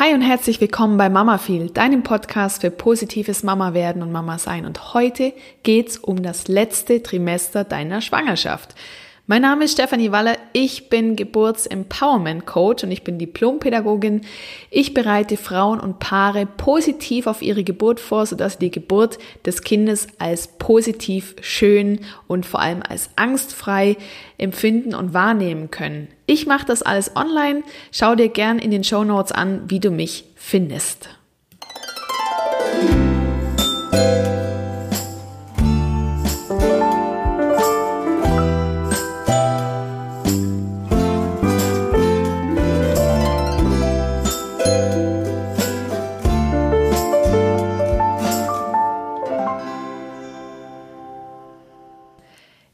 Hi und herzlich willkommen bei Mama Feel, deinem Podcast für positives Mama werden und Mama sein. Und heute geht's um das letzte Trimester deiner Schwangerschaft. Mein Name ist Stefanie Waller, ich bin Geburts-Empowerment-Coach und ich bin Diplompädagogin. Ich bereite Frauen und Paare positiv auf ihre Geburt vor, sodass sie die Geburt des Kindes als positiv, schön und vor allem als angstfrei empfinden und wahrnehmen können. Ich mache das alles online. Schau dir gern in den Show Notes an, wie du mich findest.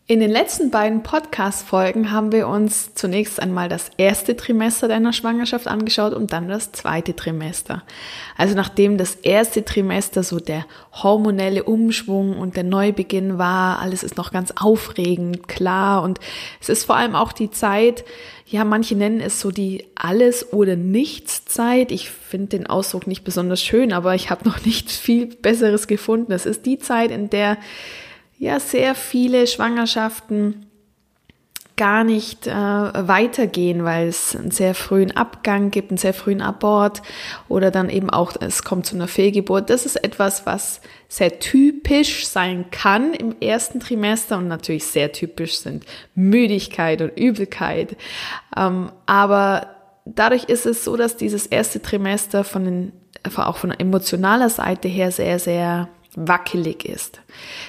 In den letzten beiden Podcast-Folgen haben wir uns zunächst einmal das erste Trimester deiner Schwangerschaft angeschaut und dann das zweite Trimester. Also nachdem das erste Trimester so der hormonelle Umschwung und der Neubeginn war, alles ist noch ganz aufregend, klar und es ist vor allem auch die Zeit, ja, manche nennen es so die Alles- oder Nichts-Zeit. Ich finde den Ausdruck nicht besonders schön, aber ich habe noch nicht viel Besseres gefunden. Es ist die Zeit, in der ja sehr viele Schwangerschaften gar nicht äh, weitergehen, weil es einen sehr frühen Abgang gibt, einen sehr frühen Abort oder dann eben auch, es kommt zu einer Fehlgeburt. Das ist etwas, was sehr typisch sein kann im ersten Trimester und natürlich sehr typisch sind Müdigkeit und Übelkeit. Ähm, aber dadurch ist es so, dass dieses erste Trimester von den, auch von emotionaler Seite her sehr, sehr wackelig ist.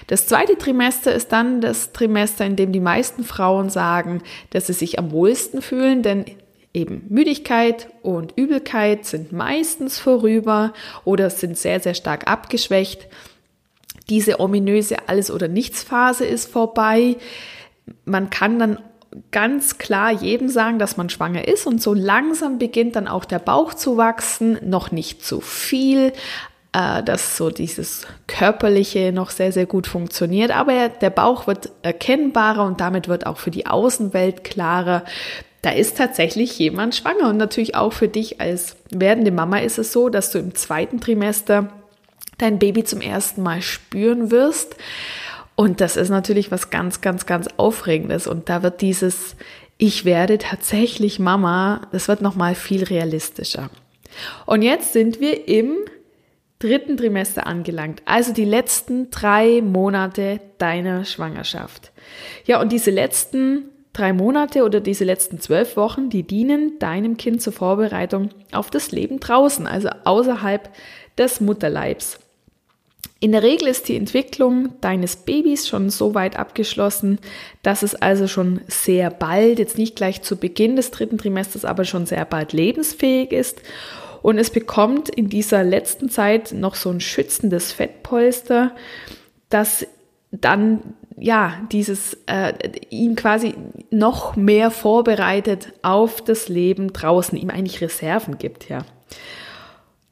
Das zweite Trimester ist dann das Trimester, in dem die meisten Frauen sagen, dass sie sich am wohlsten fühlen, denn eben Müdigkeit und Übelkeit sind meistens vorüber oder sind sehr, sehr stark abgeschwächt. Diese ominöse Alles- oder Nichts-Phase ist vorbei. Man kann dann ganz klar jedem sagen, dass man schwanger ist und so langsam beginnt dann auch der Bauch zu wachsen, noch nicht zu viel, äh, dass so dieses Körperliche noch sehr, sehr gut funktioniert. Aber der Bauch wird erkennbarer und damit wird auch für die Außenwelt klarer, da ist tatsächlich jemand schwanger. Und natürlich auch für dich als werdende Mama ist es so, dass du im zweiten Trimester dein Baby zum ersten Mal spüren wirst. Und das ist natürlich was ganz, ganz, ganz Aufregendes. Und da wird dieses Ich werde tatsächlich Mama, das wird nochmal viel realistischer. Und jetzt sind wir im dritten Trimester angelangt, also die letzten drei Monate deiner Schwangerschaft. Ja, und diese letzten drei Monate oder diese letzten zwölf Wochen, die dienen deinem Kind zur Vorbereitung auf das Leben draußen, also außerhalb des Mutterleibs. In der Regel ist die Entwicklung deines Babys schon so weit abgeschlossen, dass es also schon sehr bald, jetzt nicht gleich zu Beginn des dritten Trimesters, aber schon sehr bald lebensfähig ist und es bekommt in dieser letzten Zeit noch so ein schützendes Fettpolster, das dann ja dieses äh, ihn quasi noch mehr vorbereitet auf das Leben draußen, ihm eigentlich Reserven gibt, ja.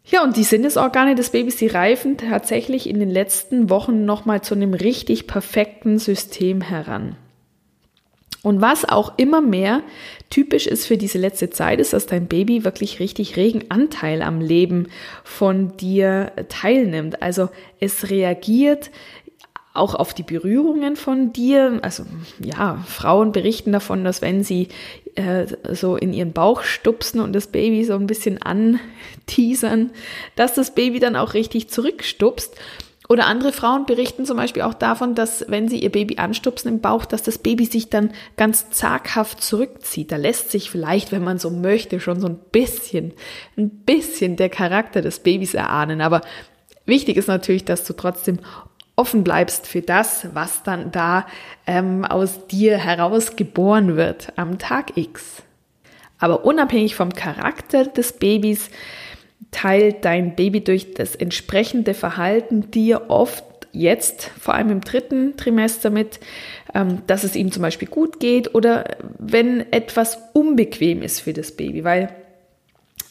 Ja, und die Sinnesorgane des Babys, die reifen tatsächlich in den letzten Wochen nochmal zu einem richtig perfekten System heran. Und was auch immer mehr typisch ist für diese letzte Zeit, ist, dass dein Baby wirklich richtig regen Anteil am Leben von dir teilnimmt. Also es reagiert auch auf die Berührungen von dir. Also ja, Frauen berichten davon, dass wenn sie äh, so in ihren Bauch stupsen und das Baby so ein bisschen anteasern, dass das Baby dann auch richtig zurückstupst. Oder andere Frauen berichten zum Beispiel auch davon, dass wenn sie ihr Baby anstupsen im Bauch, dass das Baby sich dann ganz zaghaft zurückzieht. Da lässt sich vielleicht, wenn man so möchte, schon so ein bisschen, ein bisschen der Charakter des Babys erahnen. Aber wichtig ist natürlich, dass du trotzdem offen bleibst für das, was dann da ähm, aus dir heraus geboren wird am Tag X. Aber unabhängig vom Charakter des Babys teilt dein Baby durch das entsprechende Verhalten dir oft jetzt, vor allem im dritten Trimester mit, ähm, dass es ihm zum Beispiel gut geht oder wenn etwas unbequem ist für das Baby, weil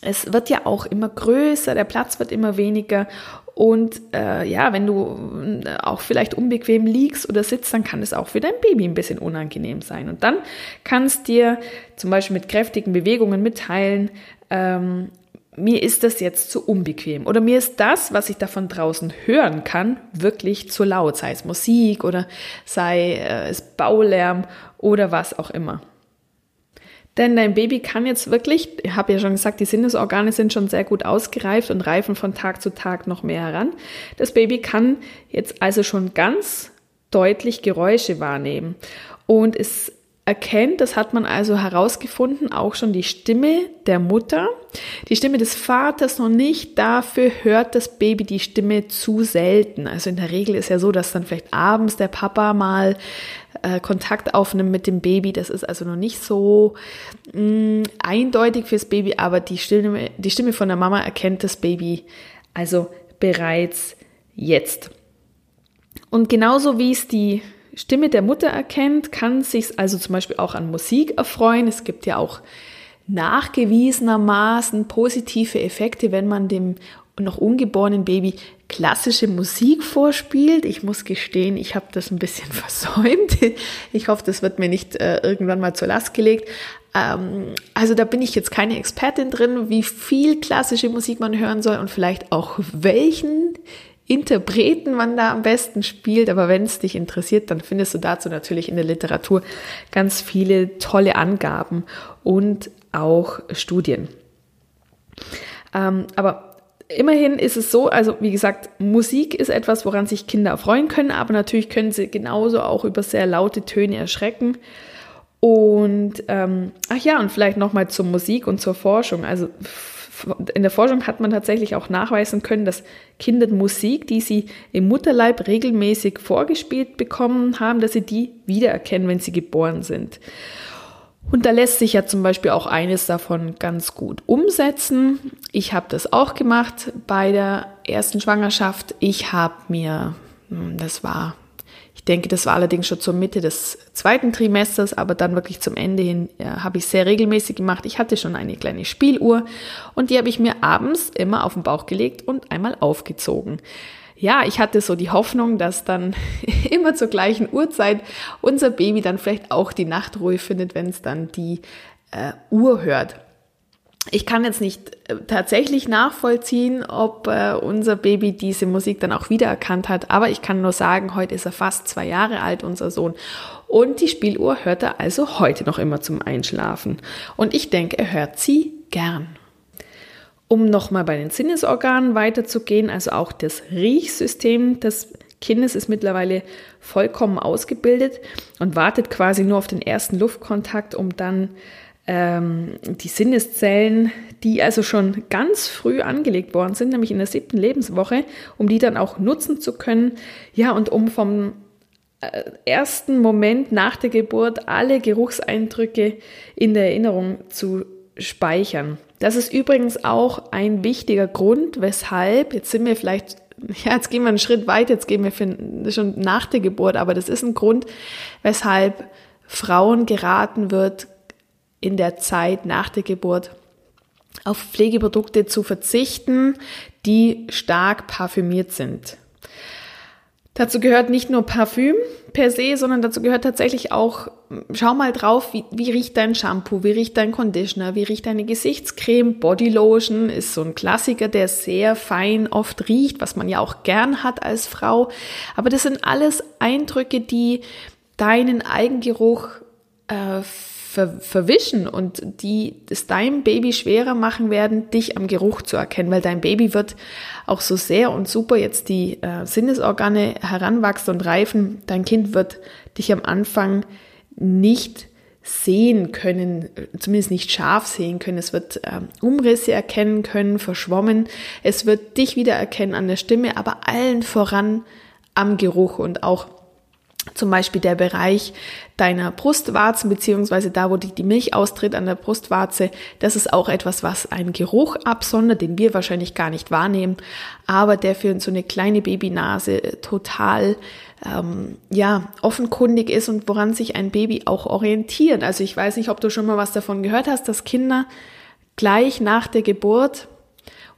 es wird ja auch immer größer, der Platz wird immer weniger und äh, ja, wenn du äh, auch vielleicht unbequem liegst oder sitzt, dann kann es auch für dein Baby ein bisschen unangenehm sein. Und dann kannst dir zum Beispiel mit kräftigen Bewegungen mitteilen, ähm, mir ist das jetzt zu unbequem oder mir ist das, was ich da von draußen hören kann, wirklich zu laut, sei es Musik oder sei äh, es Baulärm oder was auch immer. Denn dein Baby kann jetzt wirklich, ich habe ja schon gesagt, die Sinnesorgane sind schon sehr gut ausgereift und reifen von Tag zu Tag noch mehr heran. Das Baby kann jetzt also schon ganz deutlich Geräusche wahrnehmen und es erkennt, das hat man also herausgefunden, auch schon die Stimme der Mutter, die Stimme des Vaters noch nicht. Dafür hört das Baby die Stimme zu selten. Also in der Regel ist ja so, dass dann vielleicht abends der Papa mal äh, Kontakt aufnimmt mit dem Baby. Das ist also noch nicht so mh, mm, eindeutig fürs Baby, aber die Stimme, die Stimme von der Mama erkennt das Baby also bereits jetzt. Und genauso wie es die Stimme der Mutter erkennt, kann sich also zum Beispiel auch an Musik erfreuen. Es gibt ja auch nachgewiesenermaßen positive Effekte, wenn man dem noch ungeborenen Baby klassische Musik vorspielt. Ich muss gestehen, ich habe das ein bisschen versäumt. Ich hoffe, das wird mir nicht äh, irgendwann mal zur Last gelegt. Ähm, also da bin ich jetzt keine Expertin drin, wie viel klassische Musik man hören soll und vielleicht auch welchen Interpreten man da am besten spielt. Aber wenn es dich interessiert, dann findest du dazu natürlich in der Literatur ganz viele tolle Angaben und auch Studien. Ähm, aber immerhin ist es so, also wie gesagt, Musik ist etwas, woran sich Kinder erfreuen können, aber natürlich können sie genauso auch über sehr laute Töne erschrecken. Und ähm, ach ja, und vielleicht nochmal zur Musik und zur Forschung. Also in der Forschung hat man tatsächlich auch nachweisen können, dass Kinder Musik, die sie im Mutterleib regelmäßig vorgespielt bekommen haben, dass sie die wiedererkennen, wenn sie geboren sind. Und da lässt sich ja zum Beispiel auch eines davon ganz gut umsetzen. Ich habe das auch gemacht bei der ersten Schwangerschaft. Ich habe mir, hm, das war ich denke, das war allerdings schon zur Mitte des zweiten Trimesters, aber dann wirklich zum Ende hin ja, habe ich sehr regelmäßig gemacht. Ich hatte schon eine kleine Spieluhr und die habe ich mir abends immer auf den Bauch gelegt und einmal aufgezogen. Ja, ich hatte so die Hoffnung, dass dann immer zur gleichen Uhrzeit unser Baby dann vielleicht auch die Nachtruhe findet, wenn es dann die äh, Uhr hört ich kann jetzt nicht äh, tatsächlich nachvollziehen, ob äh, unser Baby diese Musik dann auch wiedererkannt hat, aber ich kann nur sagen, heute ist er fast zwei Jahre alt, unser Sohn. Und die Spieluhr hört er also heute noch immer zum Einschlafen. Und ich denke, er hört sie gern. Um nochmal bei den Sinnesorganen weiterzugehen, also auch das Riechsystem des Kindes ist mittlerweile vollkommen ausgebildet und wartet quasi nur auf den ersten Luftkontakt, um dann ähm, die Sinneszellen, die also schon ganz früh angelegt worden sind, nämlich in der siebten Lebenswoche, um die dann auch nutzen zu können. Ja, und um vom äh, ersten Moment nach der Geburt alle Geruchseindrücke in der Erinnerung zu speichern. Das ist übrigens auch ein wichtiger Grund, weshalb, jetzt sind wir vielleicht, ja, jetzt gehen wir einen Schritt weiter, jetzt gehen wir schon nach der Geburt, aber das ist ein Grund, weshalb Frauen geraten wird, in der Zeit nach der Geburt auf Pflegeprodukte zu verzichten, die stark parfümiert sind. Dazu gehört nicht nur Parfüm per se, sondern dazu gehört tatsächlich auch, schau mal drauf, wie, wie riecht dein Shampoo, wie riecht dein Conditioner, wie riecht deine Gesichtscreme, Bodylotion ist so ein Klassiker, der sehr fein oft riecht, was man ja auch gern hat als Frau. Aber das sind alles Eindrücke, die deinen Eigengeruch äh, ver verwischen und die es deinem Baby schwerer machen werden, dich am Geruch zu erkennen, weil dein Baby wird auch so sehr und super jetzt die äh, Sinnesorgane heranwachsen und reifen. Dein Kind wird dich am Anfang nicht sehen können, zumindest nicht scharf sehen können. Es wird äh, Umrisse erkennen können, verschwommen. Es wird dich wieder erkennen an der Stimme, aber allen voran am Geruch und auch zum Beispiel der Bereich deiner Brustwarzen, beziehungsweise da, wo die, die Milch austritt an der Brustwarze, das ist auch etwas, was einen Geruch absondert, den wir wahrscheinlich gar nicht wahrnehmen, aber der für so eine kleine Babynase total ähm, ja, offenkundig ist und woran sich ein Baby auch orientiert. Also ich weiß nicht, ob du schon mal was davon gehört hast, dass Kinder gleich nach der Geburt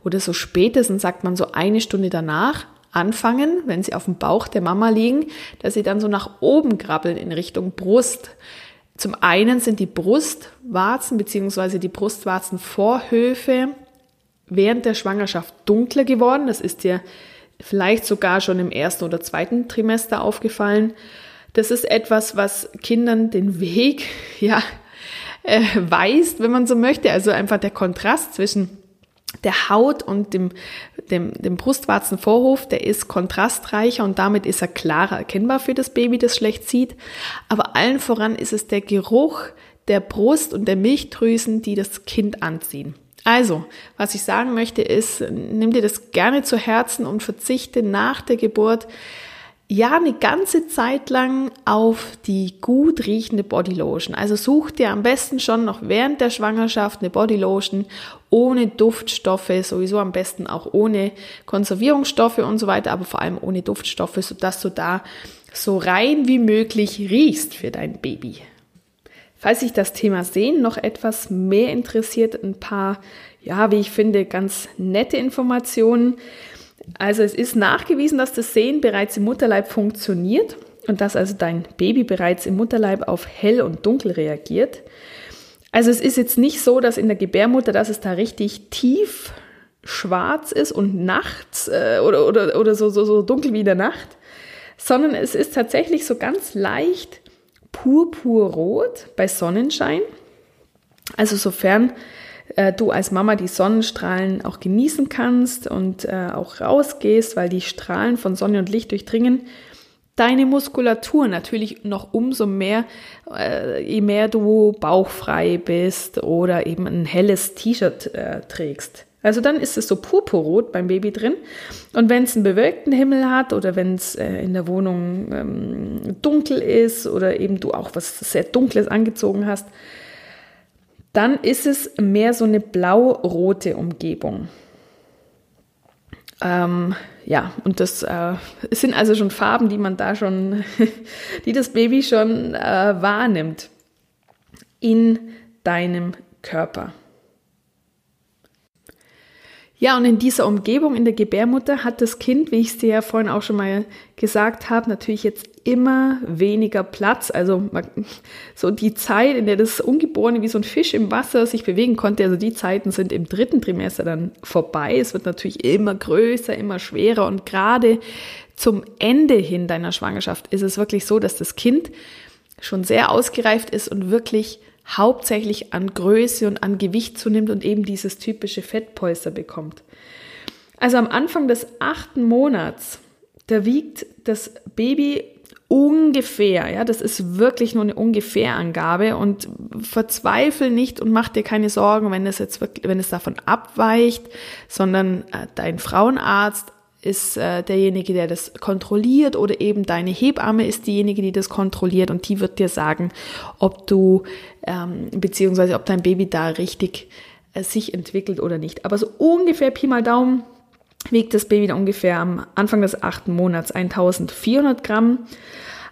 oder so spätestens sagt man so eine Stunde danach anfangen, wenn sie auf dem Bauch der Mama liegen, dass sie dann so nach oben krabbeln in Richtung Brust. Zum einen sind die Brustwarzen bzw. die Brustwarzenvorhöfe während der Schwangerschaft dunkler geworden. Das ist dir vielleicht sogar schon im ersten oder zweiten Trimester aufgefallen. Das ist etwas, was Kindern den Weg, ja, äh, weist, wenn man so möchte. Also einfach der Kontrast zwischen der Haut und dem, dem, dem Brustwarzenvorhof, der ist kontrastreicher und damit ist er klarer erkennbar für das Baby, das schlecht sieht. Aber allen voran ist es der Geruch der Brust und der Milchdrüsen, die das Kind anziehen. Also, was ich sagen möchte ist, nimm dir das gerne zu Herzen und verzichte nach der Geburt ja eine ganze Zeit lang auf die gut riechende Bodylotion. Also such dir am besten schon noch während der Schwangerschaft eine Bodylotion ohne Duftstoffe, sowieso am besten auch ohne Konservierungsstoffe und so weiter, aber vor allem ohne Duftstoffe, sodass du da so rein wie möglich riechst für dein Baby. Falls sich das Thema Sehen noch etwas mehr interessiert, ein paar, ja, wie ich finde, ganz nette Informationen. Also es ist nachgewiesen, dass das Sehen bereits im Mutterleib funktioniert und dass also dein Baby bereits im Mutterleib auf hell und dunkel reagiert. Also es ist jetzt nicht so, dass in der Gebärmutter, dass es da richtig tief schwarz ist und nachts äh, oder, oder, oder so, so, so dunkel wie in der Nacht, sondern es ist tatsächlich so ganz leicht purpurrot bei Sonnenschein. Also sofern äh, du als Mama die Sonnenstrahlen auch genießen kannst und äh, auch rausgehst, weil die Strahlen von Sonne und Licht durchdringen, deine Muskulatur natürlich noch umso mehr, äh, je mehr du bauchfrei bist oder eben ein helles T-Shirt äh, trägst. Also dann ist es so purpurrot beim Baby drin. Und wenn es einen bewölkten Himmel hat oder wenn es äh, in der Wohnung ähm, dunkel ist oder eben du auch was sehr Dunkles angezogen hast, dann ist es mehr so eine blau-rote Umgebung. Ähm, ja, und das äh, sind also schon Farben, die man da schon, die das Baby schon äh, wahrnimmt in deinem Körper. Ja, und in dieser Umgebung in der Gebärmutter hat das Kind, wie ich es dir ja vorhin auch schon mal gesagt habe, natürlich jetzt immer weniger Platz. Also so die Zeit, in der das Ungeborene wie so ein Fisch im Wasser sich bewegen konnte, also die Zeiten sind im dritten Trimester dann vorbei. Es wird natürlich immer größer, immer schwerer und gerade zum Ende hin deiner Schwangerschaft ist es wirklich so, dass das Kind schon sehr ausgereift ist und wirklich hauptsächlich an Größe und an Gewicht zunimmt und eben dieses typische Fettpolster bekommt. Also am Anfang des achten Monats, da wiegt das Baby ungefähr, ja, das ist wirklich nur eine Ungefährangabe und verzweifel nicht und mach dir keine Sorgen, wenn es jetzt wirklich, wenn es davon abweicht, sondern äh, dein Frauenarzt ist äh, derjenige, der das kontrolliert oder eben deine Hebamme ist diejenige, die das kontrolliert und die wird dir sagen, ob du ähm, beziehungsweise ob dein Baby da richtig äh, sich entwickelt oder nicht. Aber so ungefähr Pi mal Daumen wiegt das Baby ungefähr am Anfang des achten Monats 1400 Gramm.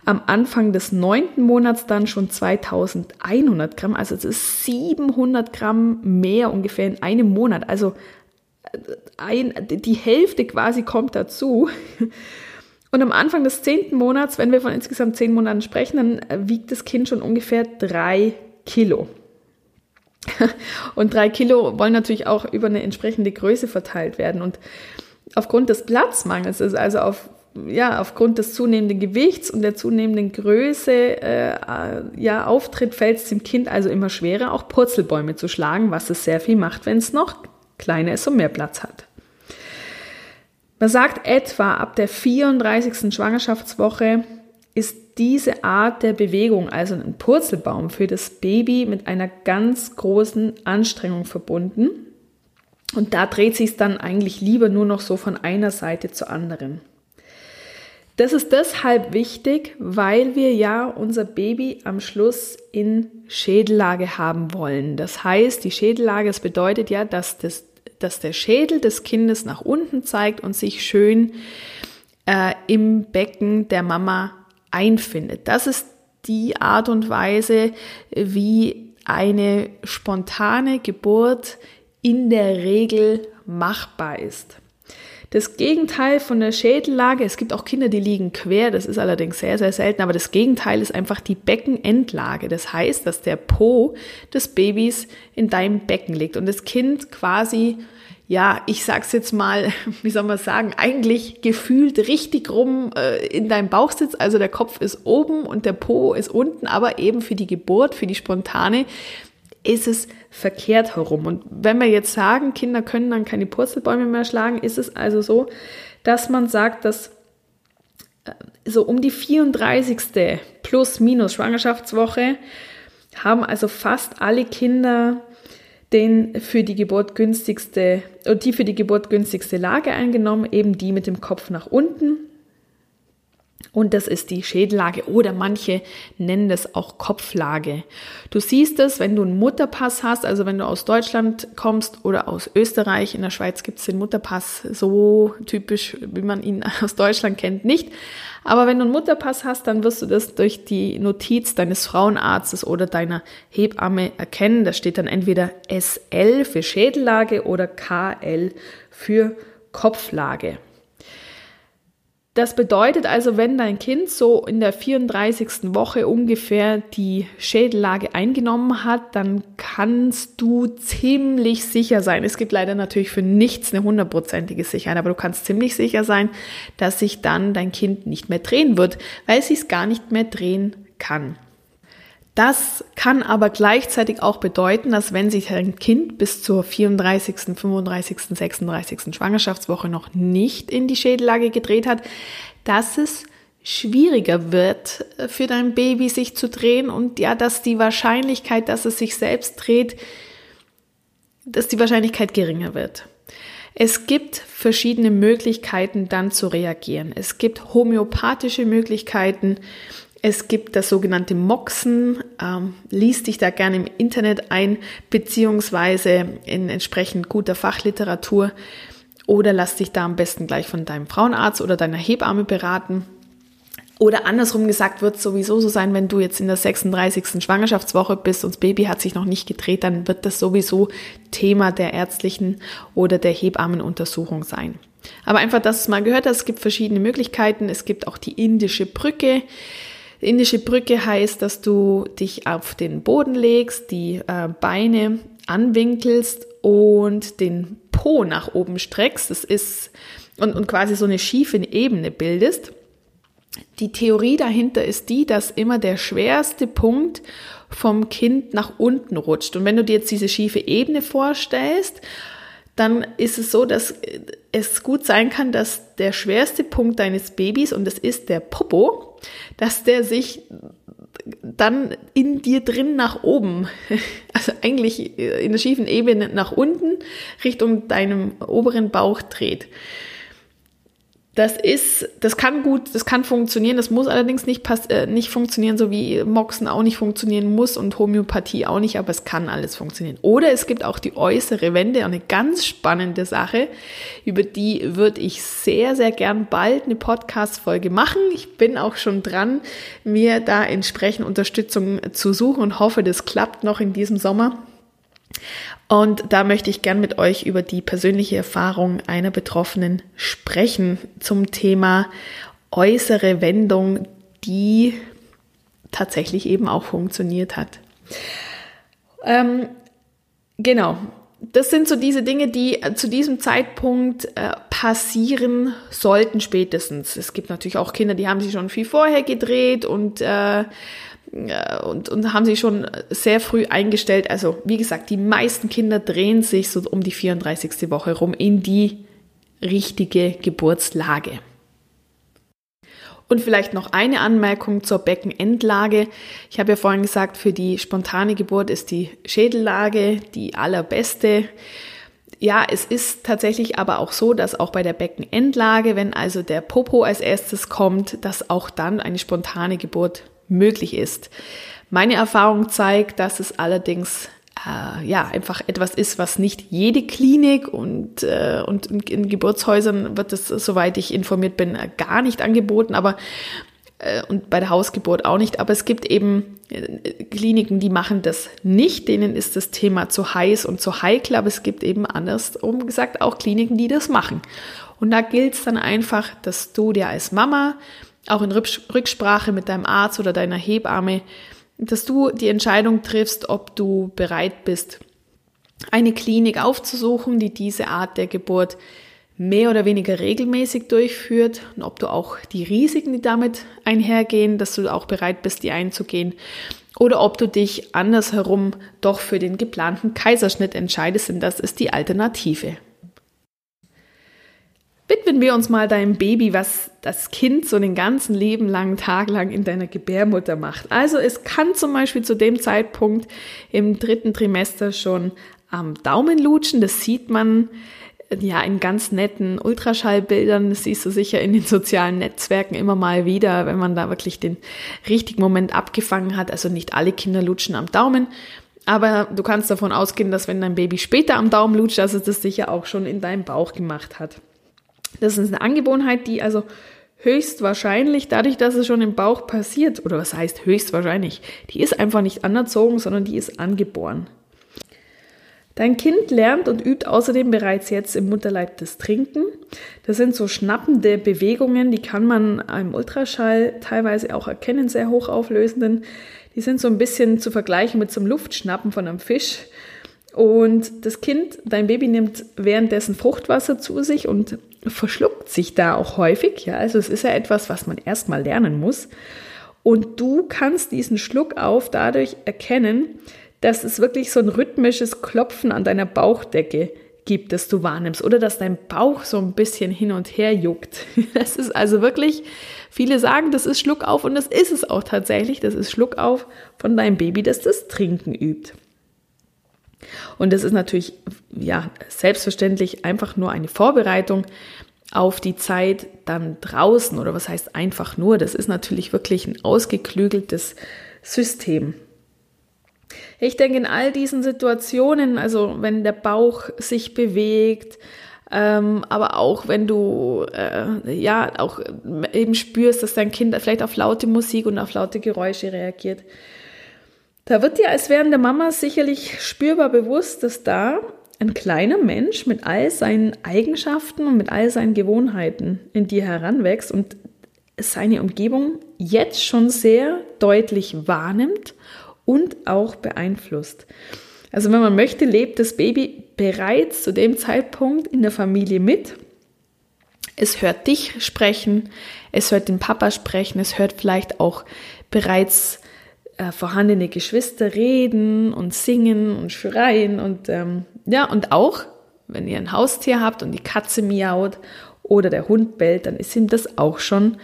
Am Anfang des neunten Monats dann schon 2100 Gramm. Also es ist 700 Gramm mehr ungefähr in einem Monat. Also ein, die Hälfte quasi kommt dazu. Und am Anfang des zehnten Monats, wenn wir von insgesamt zehn Monaten sprechen, dann äh, wiegt das Kind schon ungefähr drei Kilo. Und drei Kilo wollen natürlich auch über eine entsprechende Größe verteilt werden. Und aufgrund des Platzmangels, also auf, ja, aufgrund des zunehmenden Gewichts und der zunehmenden Größe, äh, ja, auftritt, fällt es dem Kind also immer schwerer, auch Purzelbäume zu schlagen, was es sehr viel macht, wenn es noch kleiner ist und mehr Platz hat. Man sagt etwa ab der 34. Schwangerschaftswoche ist diese Art der Bewegung, also ein Purzelbaum für das Baby, mit einer ganz großen Anstrengung verbunden. Und da dreht sich es dann eigentlich lieber nur noch so von einer Seite zur anderen. Das ist deshalb wichtig, weil wir ja unser Baby am Schluss in Schädellage haben wollen. Das heißt, die Schädellage, das bedeutet ja, dass das dass der Schädel des Kindes nach unten zeigt und sich schön äh, im Becken der Mama einfindet. Das ist die Art und Weise, wie eine spontane Geburt in der Regel machbar ist. Das Gegenteil von der Schädellage, es gibt auch Kinder, die liegen quer, das ist allerdings sehr, sehr selten, aber das Gegenteil ist einfach die Beckenendlage. Das heißt, dass der Po des Babys in deinem Becken liegt und das Kind quasi ja, ich sag's jetzt mal, wie soll man sagen, eigentlich gefühlt richtig rum äh, in deinem Bauch sitzt. Also der Kopf ist oben und der Po ist unten, aber eben für die Geburt, für die spontane, ist es verkehrt herum. Und wenn wir jetzt sagen, Kinder können dann keine Purzelbäume mehr schlagen, ist es also so, dass man sagt, dass äh, so um die 34. plus minus Schwangerschaftswoche haben also fast alle Kinder den für die Geburt günstigste, die für die Geburt günstigste Lage eingenommen, eben die mit dem Kopf nach unten. Und das ist die Schädellage oder manche nennen das auch Kopflage. Du siehst es, wenn du einen Mutterpass hast, also wenn du aus Deutschland kommst oder aus Österreich. In der Schweiz gibt es den Mutterpass so typisch, wie man ihn aus Deutschland kennt, nicht. Aber wenn du einen Mutterpass hast, dann wirst du das durch die Notiz deines Frauenarztes oder deiner Hebamme erkennen. Da steht dann entweder SL für Schädellage oder KL für Kopflage. Das bedeutet also, wenn dein Kind so in der 34. Woche ungefähr die Schädellage eingenommen hat, dann kannst du ziemlich sicher sein. Es gibt leider natürlich für nichts eine hundertprozentige Sicherheit, aber du kannst ziemlich sicher sein, dass sich dann dein Kind nicht mehr drehen wird, weil es sich gar nicht mehr drehen kann. Das kann aber gleichzeitig auch bedeuten, dass wenn sich ein Kind bis zur 34., 35., 36. Schwangerschaftswoche noch nicht in die Schädellage gedreht hat, dass es schwieriger wird äh, für dein Baby sich zu drehen und ja, dass die Wahrscheinlichkeit, dass es sich selbst dreht, dass die Wahrscheinlichkeit geringer wird. Es gibt verschiedene Möglichkeiten dann zu reagieren. Es gibt homöopathische Möglichkeiten, es gibt das sogenannte Moxen. Ähm, lies dich da gerne im Internet ein, beziehungsweise in entsprechend guter Fachliteratur. Oder lass dich da am besten gleich von deinem Frauenarzt oder deiner Hebamme beraten. Oder andersrum gesagt wird sowieso so sein, wenn du jetzt in der 36. Schwangerschaftswoche bist und das Baby hat sich noch nicht gedreht, dann wird das sowieso Thema der ärztlichen oder der Hebammenuntersuchung sein. Aber einfach, dass du es mal gehört hast, es gibt verschiedene Möglichkeiten. Es gibt auch die indische Brücke. Indische Brücke heißt, dass du dich auf den Boden legst, die äh, Beine anwinkelst und den Po nach oben streckst. Das ist und, und quasi so eine schiefe Ebene bildest. Die Theorie dahinter ist die, dass immer der schwerste Punkt vom Kind nach unten rutscht. Und wenn du dir jetzt diese schiefe Ebene vorstellst, dann ist es so, dass es gut sein kann, dass der schwerste Punkt deines Babys, und das ist der Popo, dass der sich dann in dir drin nach oben, also eigentlich in der schiefen Ebene nach unten Richtung deinem oberen Bauch dreht. Das ist, das kann gut, das kann funktionieren, das muss allerdings nicht, pass, äh, nicht funktionieren, so wie Moxen auch nicht funktionieren muss und Homöopathie auch nicht, aber es kann alles funktionieren. Oder es gibt auch die äußere Wende, eine ganz spannende Sache, über die würde ich sehr, sehr gern bald eine Podcast-Folge machen. Ich bin auch schon dran, mir da entsprechend Unterstützung zu suchen und hoffe, das klappt noch in diesem Sommer. Und da möchte ich gern mit euch über die persönliche Erfahrung einer Betroffenen sprechen zum Thema äußere Wendung, die tatsächlich eben auch funktioniert hat. Ähm, genau. Das sind so diese Dinge, die zu diesem Zeitpunkt äh, passieren sollten spätestens. Es gibt natürlich auch Kinder, die haben sich schon viel vorher gedreht und äh, und, und haben sich schon sehr früh eingestellt. Also wie gesagt, die meisten Kinder drehen sich so um die 34. Woche rum in die richtige Geburtslage. Und vielleicht noch eine Anmerkung zur Beckenendlage. Ich habe ja vorhin gesagt, für die spontane Geburt ist die Schädellage die allerbeste. Ja, es ist tatsächlich aber auch so, dass auch bei der Beckenendlage, wenn also der Popo als erstes kommt, dass auch dann eine spontane Geburt möglich ist. Meine Erfahrung zeigt, dass es allerdings äh, ja einfach etwas ist, was nicht jede Klinik und, äh, und in Geburtshäusern wird es, soweit ich informiert bin, gar nicht angeboten, aber äh, und bei der Hausgeburt auch nicht. Aber es gibt eben äh, Kliniken, die machen das nicht. Denen ist das Thema zu heiß und zu heikel. Aber es gibt eben andersrum gesagt auch Kliniken, die das machen. Und da gilt es dann einfach, dass du dir als Mama auch in Rücksprache mit deinem Arzt oder deiner Hebamme, dass du die Entscheidung triffst, ob du bereit bist, eine Klinik aufzusuchen, die diese Art der Geburt mehr oder weniger regelmäßig durchführt und ob du auch die Risiken, die damit einhergehen, dass du auch bereit bist, die einzugehen oder ob du dich andersherum doch für den geplanten Kaiserschnitt entscheidest, denn das ist die Alternative. Widmen wir uns mal deinem Baby, was das Kind so den ganzen Leben langen Tag lang in deiner Gebärmutter macht. Also es kann zum Beispiel zu dem Zeitpunkt im dritten Trimester schon am Daumen lutschen. Das sieht man ja in ganz netten Ultraschallbildern. Das siehst du sicher in den sozialen Netzwerken immer mal wieder, wenn man da wirklich den richtigen Moment abgefangen hat. Also nicht alle Kinder lutschen am Daumen. Aber du kannst davon ausgehen, dass wenn dein Baby später am Daumen lutscht, dass es das sicher auch schon in deinem Bauch gemacht hat. Das ist eine Angewohnheit, die also höchstwahrscheinlich, dadurch, dass es schon im Bauch passiert, oder was heißt höchstwahrscheinlich, die ist einfach nicht anerzogen, sondern die ist angeboren. Dein Kind lernt und übt außerdem bereits jetzt im Mutterleib das Trinken. Das sind so schnappende Bewegungen, die kann man im Ultraschall teilweise auch erkennen, sehr hochauflösenden. Die sind so ein bisschen zu vergleichen mit einem Luftschnappen von einem Fisch. Und das Kind, dein Baby nimmt währenddessen Fruchtwasser zu sich und verschluckt sich da auch häufig. Ja, also es ist ja etwas, was man erstmal lernen muss. Und du kannst diesen Schluck auf dadurch erkennen, dass es wirklich so ein rhythmisches Klopfen an deiner Bauchdecke gibt, das du wahrnimmst oder dass dein Bauch so ein bisschen hin und her juckt. Das ist also wirklich, viele sagen, das ist Schluckauf und das ist es auch tatsächlich. Das ist Schluckauf von deinem Baby, das das Trinken übt. Und das ist natürlich, ja, selbstverständlich einfach nur eine Vorbereitung auf die Zeit dann draußen oder was heißt einfach nur. Das ist natürlich wirklich ein ausgeklügeltes System. Ich denke, in all diesen Situationen, also wenn der Bauch sich bewegt, ähm, aber auch wenn du äh, ja auch eben spürst, dass dein Kind vielleicht auf laute Musik und auf laute Geräusche reagiert, da wird dir als während der Mama sicherlich spürbar bewusst, dass da ein kleiner Mensch mit all seinen Eigenschaften und mit all seinen Gewohnheiten in dir heranwächst und seine Umgebung jetzt schon sehr deutlich wahrnimmt und auch beeinflusst. Also wenn man möchte, lebt das Baby bereits zu dem Zeitpunkt in der Familie mit. Es hört dich sprechen, es hört den Papa sprechen, es hört vielleicht auch bereits äh, vorhandene Geschwister reden und singen und schreien und ähm, ja, und auch, wenn ihr ein Haustier habt und die Katze miaut oder der Hund bellt, dann ist ihm das auch schon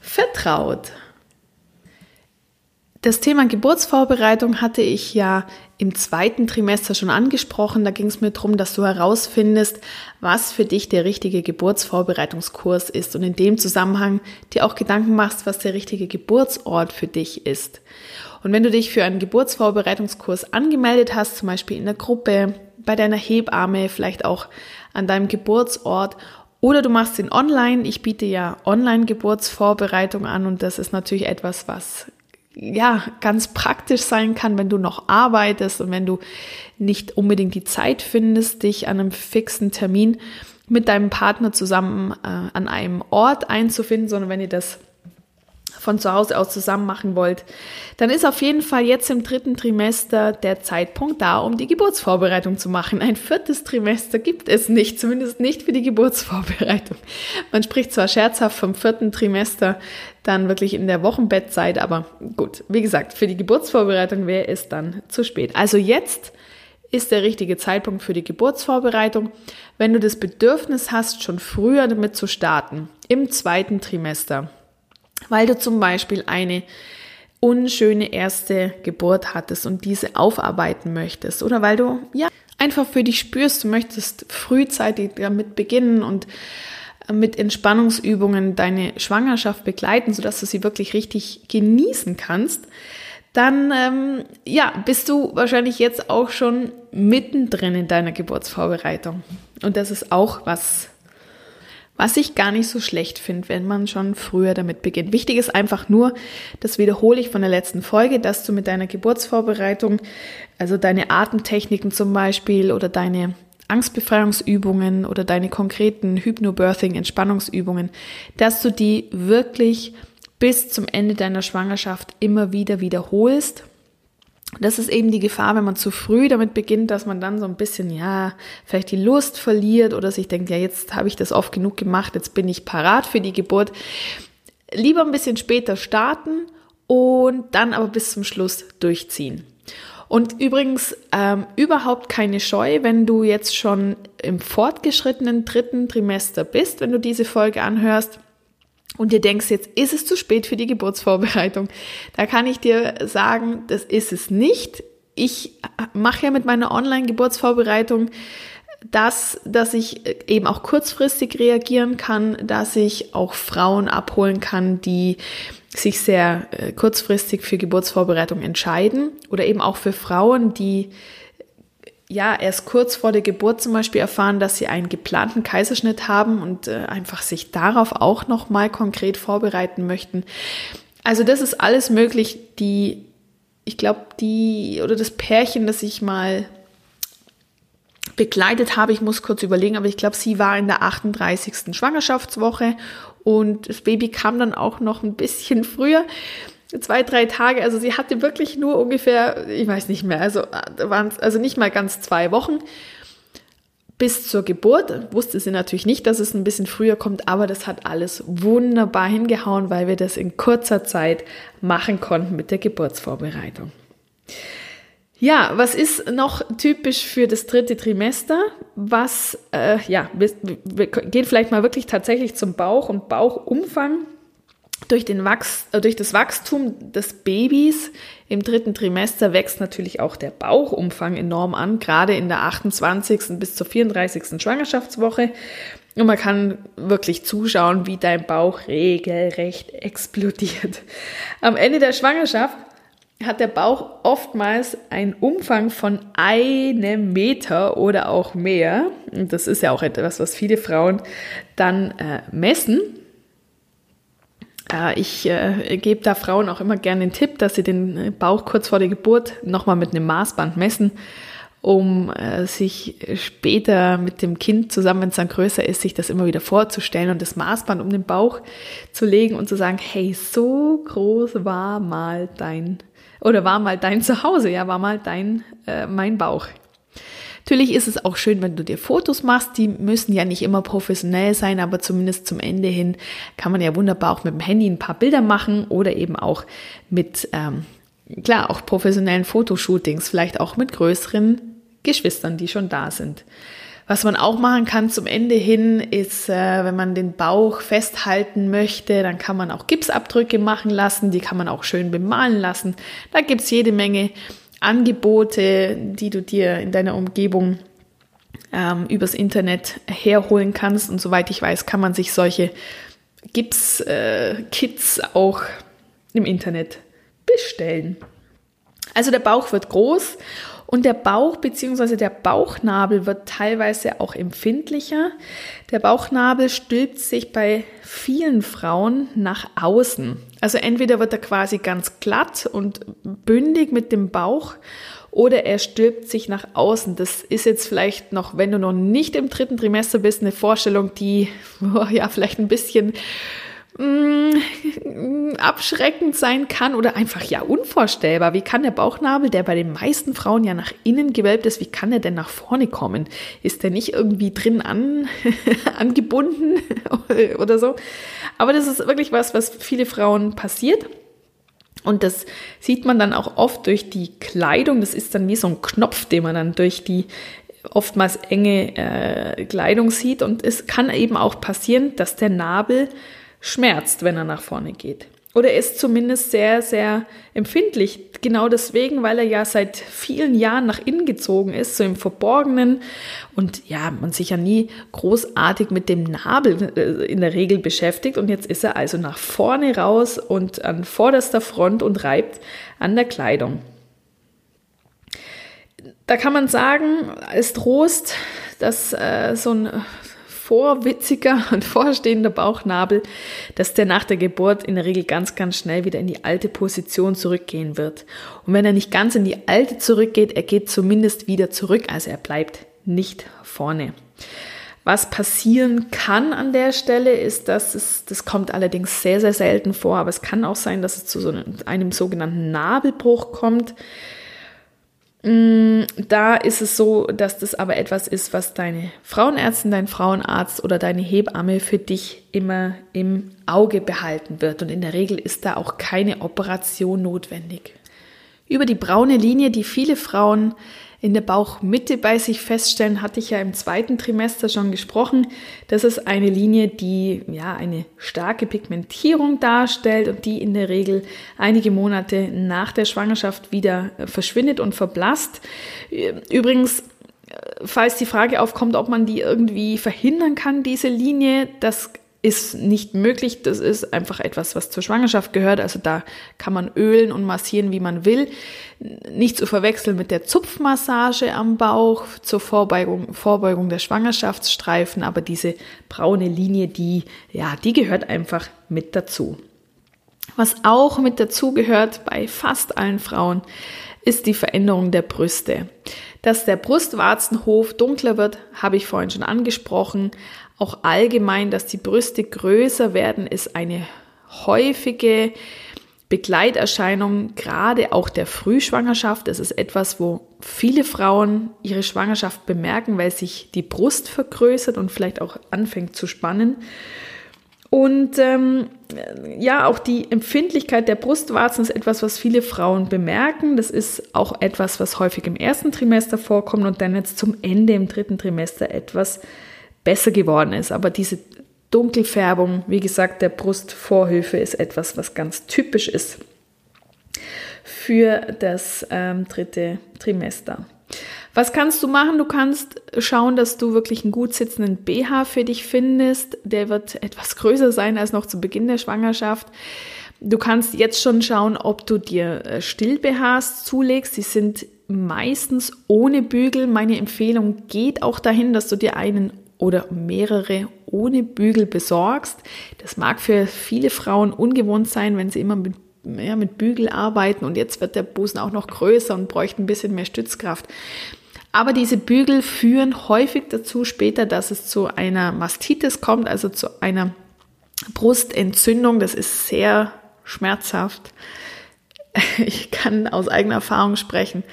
vertraut. Das Thema Geburtsvorbereitung hatte ich ja im zweiten Trimester schon angesprochen. Da ging es mir darum, dass du herausfindest, was für dich der richtige Geburtsvorbereitungskurs ist und in dem Zusammenhang dir auch Gedanken machst, was der richtige Geburtsort für dich ist. Und wenn du dich für einen Geburtsvorbereitungskurs angemeldet hast, zum Beispiel in der Gruppe, bei deiner Hebamme, vielleicht auch an deinem Geburtsort oder du machst ihn online. Ich biete ja Online-Geburtsvorbereitung an und das ist natürlich etwas, was ja, ganz praktisch sein kann, wenn du noch arbeitest und wenn du nicht unbedingt die Zeit findest, dich an einem fixen Termin mit deinem Partner zusammen äh, an einem Ort einzufinden, sondern wenn ihr das von zu Hause aus zusammen machen wollt, dann ist auf jeden Fall jetzt im dritten Trimester der Zeitpunkt da, um die Geburtsvorbereitung zu machen. Ein viertes Trimester gibt es nicht, zumindest nicht für die Geburtsvorbereitung. Man spricht zwar scherzhaft vom vierten Trimester, dann wirklich in der Wochenbettzeit, aber gut, wie gesagt, für die Geburtsvorbereitung wäre es dann zu spät. Also jetzt ist der richtige Zeitpunkt für die Geburtsvorbereitung. Wenn du das Bedürfnis hast, schon früher damit zu starten, im zweiten Trimester, weil du zum Beispiel eine unschöne erste Geburt hattest und diese aufarbeiten möchtest oder weil du ja einfach für dich spürst, du möchtest frühzeitig damit beginnen und äh, mit Entspannungsübungen deine Schwangerschaft begleiten, sodass du sie wirklich richtig genießen kannst, dann ähm, ja, bist du wahrscheinlich jetzt auch schon mittendrin in deiner Geburtsvorbereitung. Und das ist auch was was ich gar nicht so schlecht finde, wenn man schon früher damit beginnt. Wichtig ist einfach nur, das wiederhole ich von der letzten Folge, dass du mit deiner Geburtsvorbereitung, also deine Atemtechniken zum Beispiel oder deine Angstbefreiungsübungen oder deine konkreten Hypnobirthing-Entspannungsübungen, dass du die wirklich bis zum Ende deiner Schwangerschaft immer wieder wiederholst Das ist eben die Gefahr, wenn man zu früh damit beginnt, dass man dann so ein bisschen, ja, vielleicht die Lust verliert oder sich denkt, ja, jetzt habe ich das oft genug gemacht, jetzt bin ich parat für die Geburt. Lieber ein bisschen später starten und dann aber bis zum Schluss durchziehen. Und übrigens ähm, überhaupt keine Scheu, wenn du jetzt schon im fortgeschrittenen dritten Trimester bist, wenn du diese Folge anhörst und dir denkst, jetzt ist es zu spät für die Geburtsvorbereitung. Da kann ich dir sagen, das ist es nicht. Ich mache ja mit meiner Online-Geburtsvorbereitung das, dass ich eben auch kurzfristig reagieren kann, dass ich auch Frauen abholen kann, die sich sehr äh, kurzfristig für Geburtsvorbereitung entscheiden oder eben auch für Frauen, die ja erst kurz vor der Geburt zum Beispiel erfahren, dass sie einen geplanten Kaiserschnitt haben und äh, einfach sich darauf auch noch mal konkret vorbereiten möchten. Also das ist alles möglich. Die, ich glaube, die oder das Pärchen, das ich mal begleitet habe, ich muss kurz überlegen, aber ich glaube, sie war in der 38. Schwangerschaftswoche und das Baby kam dann auch noch ein bisschen früher, zwei, drei Tage. Also sie hatte wirklich nur ungefähr, ich weiß nicht mehr, also waren also nicht mal ganz zwei Wochen bis zur Geburt. Wusste sie natürlich nicht, dass es ein bisschen früher kommt, aber das hat alles wunderbar hingehauen, weil wir das in kurzer Zeit machen konnten mit der Geburtsvorbereitung. Ja, was ist noch typisch für das dritte Trimester? Was, äh, ja, wir, wir gehen vielleicht mal wirklich tatsächlich zum Bauch und Bauchumfang. Durch, den Wachs, äh, durch das Wachstum des Babys im dritten Trimester wächst natürlich auch der Bauchumfang enorm an, gerade in der 28. bis zur 34. Schwangerschaftswoche. Und man kann wirklich zuschauen, wie dein Bauch regelrecht explodiert. Am Ende der Schwangerschaft hat der Bauch oftmals einen Umfang von einem Meter oder auch mehr. Und das ist ja auch etwas, was viele Frauen dann äh, messen. Äh, ich äh, gebe da Frauen auch immer gerne den Tipp, dass sie den äh, Bauch kurz vor der Geburt nochmal mit einem Maßband messen, um äh, sich später mit dem Kind zusammen, wenn es dann größer ist, sich das immer wieder vorzustellen und das Maßband um den Bauch zu legen und zu sagen, hey, so groß war mal dein oder war mal dein Zuhause, ja, war mal dein, äh, mein Bauch. Natürlich ist es auch schön, wenn du dir Fotos machst. Die müssen ja nicht immer professionell sein, aber zumindest zum Ende hin kann man ja wunderbar auch mit dem Handy ein paar Bilder machen oder eben auch mit, ähm, klar, auch professionellen Fotoshootings, vielleicht auch mit größeren Geschwistern, die schon da sind. Was man auch machen kann zum Ende hin, ist, äh, wenn man den Bauch festhalten möchte, dann kann man auch Gipsabdrücke machen lassen, die kann man auch schön bemalen lassen. Da gibt's jede Menge Angebote, die du dir in deiner Umgebung ähm, übers Internet herholen kannst. Und soweit ich weiß, kann man sich solche Gips-Kits äh, auch im Internet bestellen. Also der Bauch wird groß und der Bauch bzw. der Bauchnabel wird teilweise auch empfindlicher. Der Bauchnabel stülpt sich bei vielen Frauen nach außen. Also entweder wird er quasi ganz glatt und bündig mit dem Bauch oder er stülpt sich nach außen. Das ist jetzt vielleicht noch, wenn du noch nicht im dritten Trimester bist, eine Vorstellung, die ja vielleicht ein bisschen Mm, abschreckend sein kann oder einfach ja unvorstellbar. Wie kann der Bauchnabel, der bei den meisten Frauen ja nach innen gewölbt ist, wie kann er denn nach vorne kommen? Ist der nicht irgendwie drin an, angebunden oder so? Aber das ist wirklich was, was viele Frauen passiert. Und das sieht man dann auch oft durch die Kleidung. Das ist dann wie so ein Knopf, den man dann durch die oftmals enge äh, Kleidung sieht. Und es kann eben auch passieren, dass der Nabel schmerzt, wenn er nach vorne geht. Oder er ist zumindest sehr, sehr empfindlich. Genau deswegen, weil er ja seit vielen Jahren nach innen gezogen ist, so im Verborgenen. Und ja, man sich ja nie großartig mit dem Nabel äh, in der Regel beschäftigt. Und jetzt ist er also nach vorne raus und an vorderster Front und reibt an der Kleidung. Da kann man sagen, als Trost, dass äh, so ein vorwitziger und vorstehender Bauchnabel, dass der nach der Geburt in der Regel ganz, ganz schnell wieder in die alte Position zurückgehen wird. Und wenn er nicht ganz in die alte zurückgeht, er geht zumindest wieder zurück, also er bleibt nicht vorne. Was passieren kann an der Stelle ist, dass es, das kommt allerdings sehr, sehr selten vor, aber es kann auch sein, dass es zu so einem, einem sogenannten Nabelbruch kommt. Mm, da ist es so, dass das aber etwas ist, was deine Frauenärztin, dein Frauenarzt oder deine Hebamme für dich immer im Auge behalten wird. Und in der Regel ist da auch keine Operation notwendig. Über die braune Linie, die viele Frauen in der Bauchmitte bei sich feststellen, hatte ich ja im zweiten Trimester schon gesprochen. Das ist eine Linie, die ja eine starke Pigmentierung darstellt und die in der Regel einige Monate nach der Schwangerschaft wieder verschwindet und verblasst. Übrigens, falls die Frage aufkommt, ob man die irgendwie verhindern kann, diese Linie, das ist nicht möglich. Das ist einfach etwas, was zur Schwangerschaft gehört. Also da kann man ölen und massieren, wie man will. Nicht zu verwechseln mit der Zupfmassage am Bauch zur Vorbeugung, Vorbeugung der Schwangerschaftsstreifen. Aber diese braune Linie, die, ja, die gehört einfach mit dazu. Was auch mit dazu gehört bei fast allen Frauen, ist die Veränderung der Brüste. Dass der Brustwarzenhof dunkler wird, habe ich vorhin schon angesprochen. Auch allgemein, dass die Brüste größer werden, ist eine häufige Begleiterscheinung, gerade auch der Frühschwangerschaft. Es ist etwas, wo viele Frauen ihre Schwangerschaft bemerken, weil sich die Brust vergrößert und vielleicht auch anfängt zu spannen. Und ähm, ja, auch die Empfindlichkeit der Brustwarzen ist etwas, was viele Frauen bemerken. Das ist auch etwas, was häufig im ersten Trimester vorkommt und dann jetzt zum Ende im dritten Trimester etwas besser geworden ist. Aber diese Dunkelfärbung, wie gesagt, der Brustvorhöfe ist etwas, was ganz typisch ist für das ähm, dritte Trimester. Was kannst du machen? Du kannst schauen, dass du wirklich einen gut sitzenden BH für dich findest. Der wird etwas größer sein als noch zu Beginn der Schwangerschaft. Du kannst jetzt schon schauen, ob du dir äh, Still-BHs zulegst. Sie sind meistens ohne Bügel. Meine Empfehlung geht auch dahin, dass du dir einen oder mehrere ohne Bügel besorgst. Das mag für viele Frauen ungewohnt sein, wenn sie immer mit, ja, mit Bügel arbeiten und jetzt wird der Busen auch noch größer und bräuchte ein bisschen mehr Stützkraft. Aber diese Bügel führen häufig dazu später, dass es zu einer Mastitis kommt, also zu einer Brustentzündung. Das ist sehr schmerzhaft. Ich kann aus eigener Erfahrung sprechen.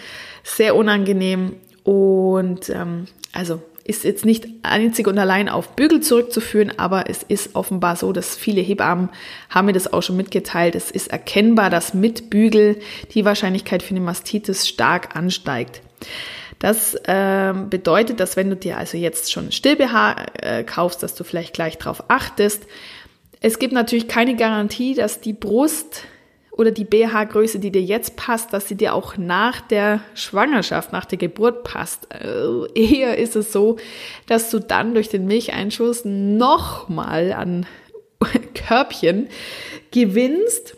Sehr unangenehm und ähm, also ist jetzt nicht einzig und allein auf Bügel zurückzuführen, aber es ist offenbar so, dass viele Hebammen haben mir das auch schon mitgeteilt. Es ist erkennbar, dass mit Bügel die Wahrscheinlichkeit für eine Mastitis stark ansteigt. Das äh, bedeutet, dass wenn du dir also jetzt schon Still-BH äh, kaufst, dass du vielleicht gleich darauf achtest. Es gibt natürlich keine Garantie, dass die Brust oder die BH-Größe, die dir jetzt passt, dass sie dir auch nach der Schwangerschaft, nach der Geburt passt. Äh, eher ist es so, dass du dann durch den Milcheinschuss nochmal an Körbchen gewinnst.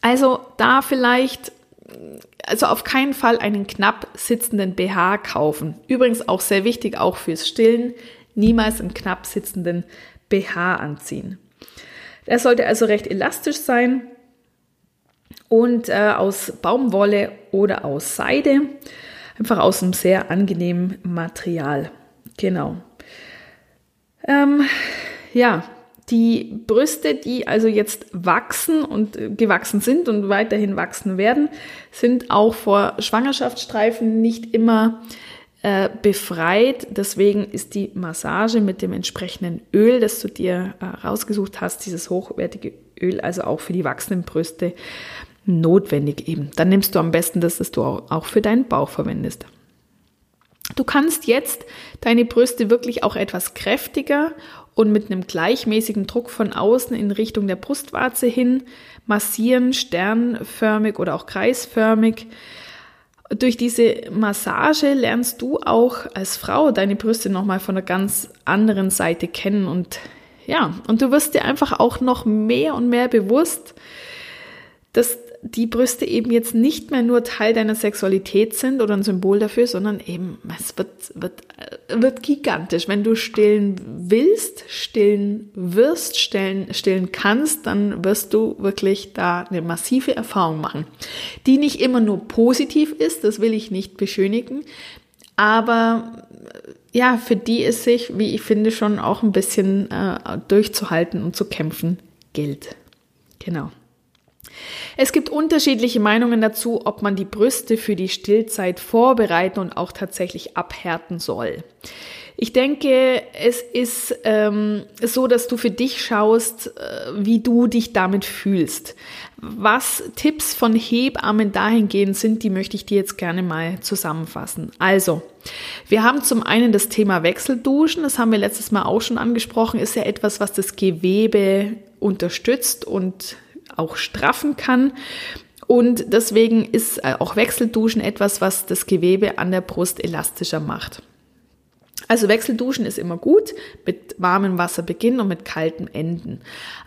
Also da vielleicht, also auf keinen Fall einen knapp sitzenden BH kaufen. Übrigens auch sehr wichtig, auch fürs Stillen, niemals einen knapp sitzenden BH anziehen. Er sollte also recht elastisch sein und äh, aus Baumwolle oder aus Seide. Einfach aus einem sehr angenehmen Material. Genau. Ähm, ja, die Brüste, die also jetzt wachsen und äh, gewachsen sind und weiterhin wachsen werden, sind auch vor Schwangerschaftsstreifen nicht immer äh, befreit. Deswegen ist die Massage mit dem entsprechenden Öl, das du dir äh, rausgesucht hast, dieses hochwertige Öl, also auch für die wachsenden Brüste, notwendig eben. Dann nimmst du am besten das, das du auch für deinen Bauch verwendest. Du kannst jetzt deine Brüste wirklich auch etwas kräftiger und mit einem gleichmäßigen Druck von außen in Richtung der Brustwarze hin massieren, sternförmig oder auch kreisförmig. Durch diese Massage lernst du auch als Frau deine Brüste nochmal von einer ganz anderen Seite kennen und ja, und du wirst dir einfach auch noch mehr und mehr bewusst, dass die Brüste eben jetzt nicht mehr nur Teil deiner Sexualität sind oder ein Symbol dafür, sondern eben, es wird, wird, wird gigantisch. Wenn du stillen willst, stillen wirst, stillen, stillen kannst, dann wirst du wirklich da eine massive Erfahrung machen, die nicht immer nur positiv ist, das will ich nicht beschönigen, aber ja, für die es sich, wie ich finde, schon auch ein bisschen äh, durchzuhalten und zu kämpfen gilt. Genau. Es gibt unterschiedliche Meinungen dazu, ob man die Brüste für die Stillzeit vorbereiten und auch tatsächlich abhärten soll. Ich denke, es ist ähm, so, dass du für dich schaust, äh, wie du dich damit fühlst. Was Tipps von Hebammen dahingehend sind, die möchte ich dir jetzt gerne mal zusammenfassen. Also, wir haben zum einen das Thema Wechselduschen, das haben wir letztes Mal auch schon angesprochen, ist ja etwas, was das Gewebe unterstützt und auch straffen kann. Und deswegen ist äh, auch Wechselduschen etwas, was das Gewebe an der Brust elastischer macht. Also Wechselduschen ist immer gut, mit warmem Wasser beginnen und mit kaltem enden.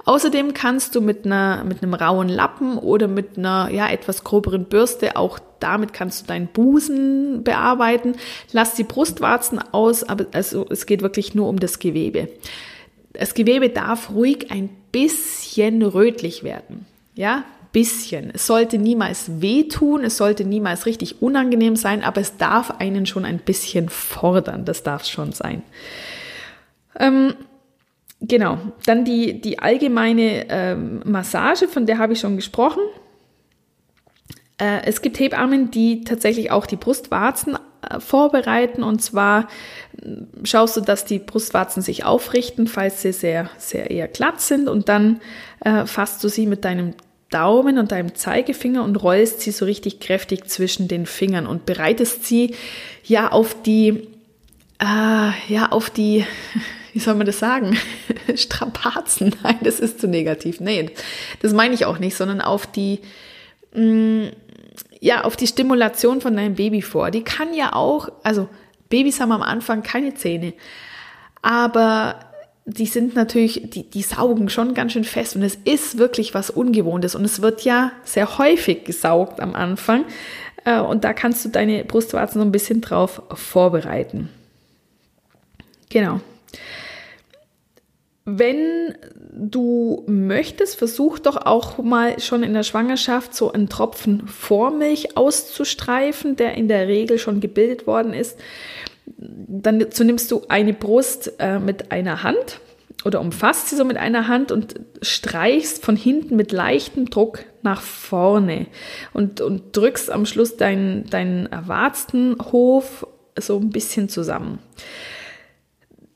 Außerdem kannst du mit einer mit einem rauen Lappen oder mit einer ja etwas groberen Bürste auch damit kannst du deinen Busen bearbeiten. Lass die Brustwarzen aus, aber also es geht wirklich nur um das Gewebe. Das Gewebe darf ruhig ein bisschen rötlich werden. Ja, bisschen. Es sollte niemals wehtun, es sollte niemals richtig unangenehm sein, aber es darf einen schon ein bisschen fordern. Das darf es schon sein. Ähm, genau, dann die, die allgemeine ähm, Massage, von der habe ich schon gesprochen. Äh, es gibt Hebammen, die tatsächlich auch die Brustwarzen äh, vorbereiten und zwar schaust du, dass die Brustwarzen sich aufrichten, falls sie sehr, sehr eher glatt sind und dann äh, fasst du sie mit deinem Daumen und deinem Zeigefinger und rollst sie so richtig kräftig zwischen den Fingern und bereitest sie ja auf die, äh, ja, auf die, wie soll man das sagen? Strapazen. Nein, das ist zu negativ. Nee, das meine ich auch nicht, sondern auf die, mh, mm, ja, auf die Stimulation von deinem Baby vor. Die kann ja auch, also Babys haben am Anfang keine Zähne, aber die sind natürlich, die, die saugen schon ganz schön fest und es ist wirklich was Ungewohntes und es wird ja sehr häufig gesaugt am Anfang äh, und da kannst du deine Brustwarzen so ein bisschen drauf vorbereiten. Genau. Wenn du möchtest, versuch doch auch mal schon in der Schwangerschaft so einen Tropfen Vormilch auszustreifen, der in der Regel schon gebildet worden ist. Dann so nimmst du eine Brust äh, mit einer Hand oder umfasst sie so mit einer Hand und streichst von hinten mit leichtem Druck nach vorne und, und drückst am Schluss deinen, deinen Warzenhof so ein bisschen zusammen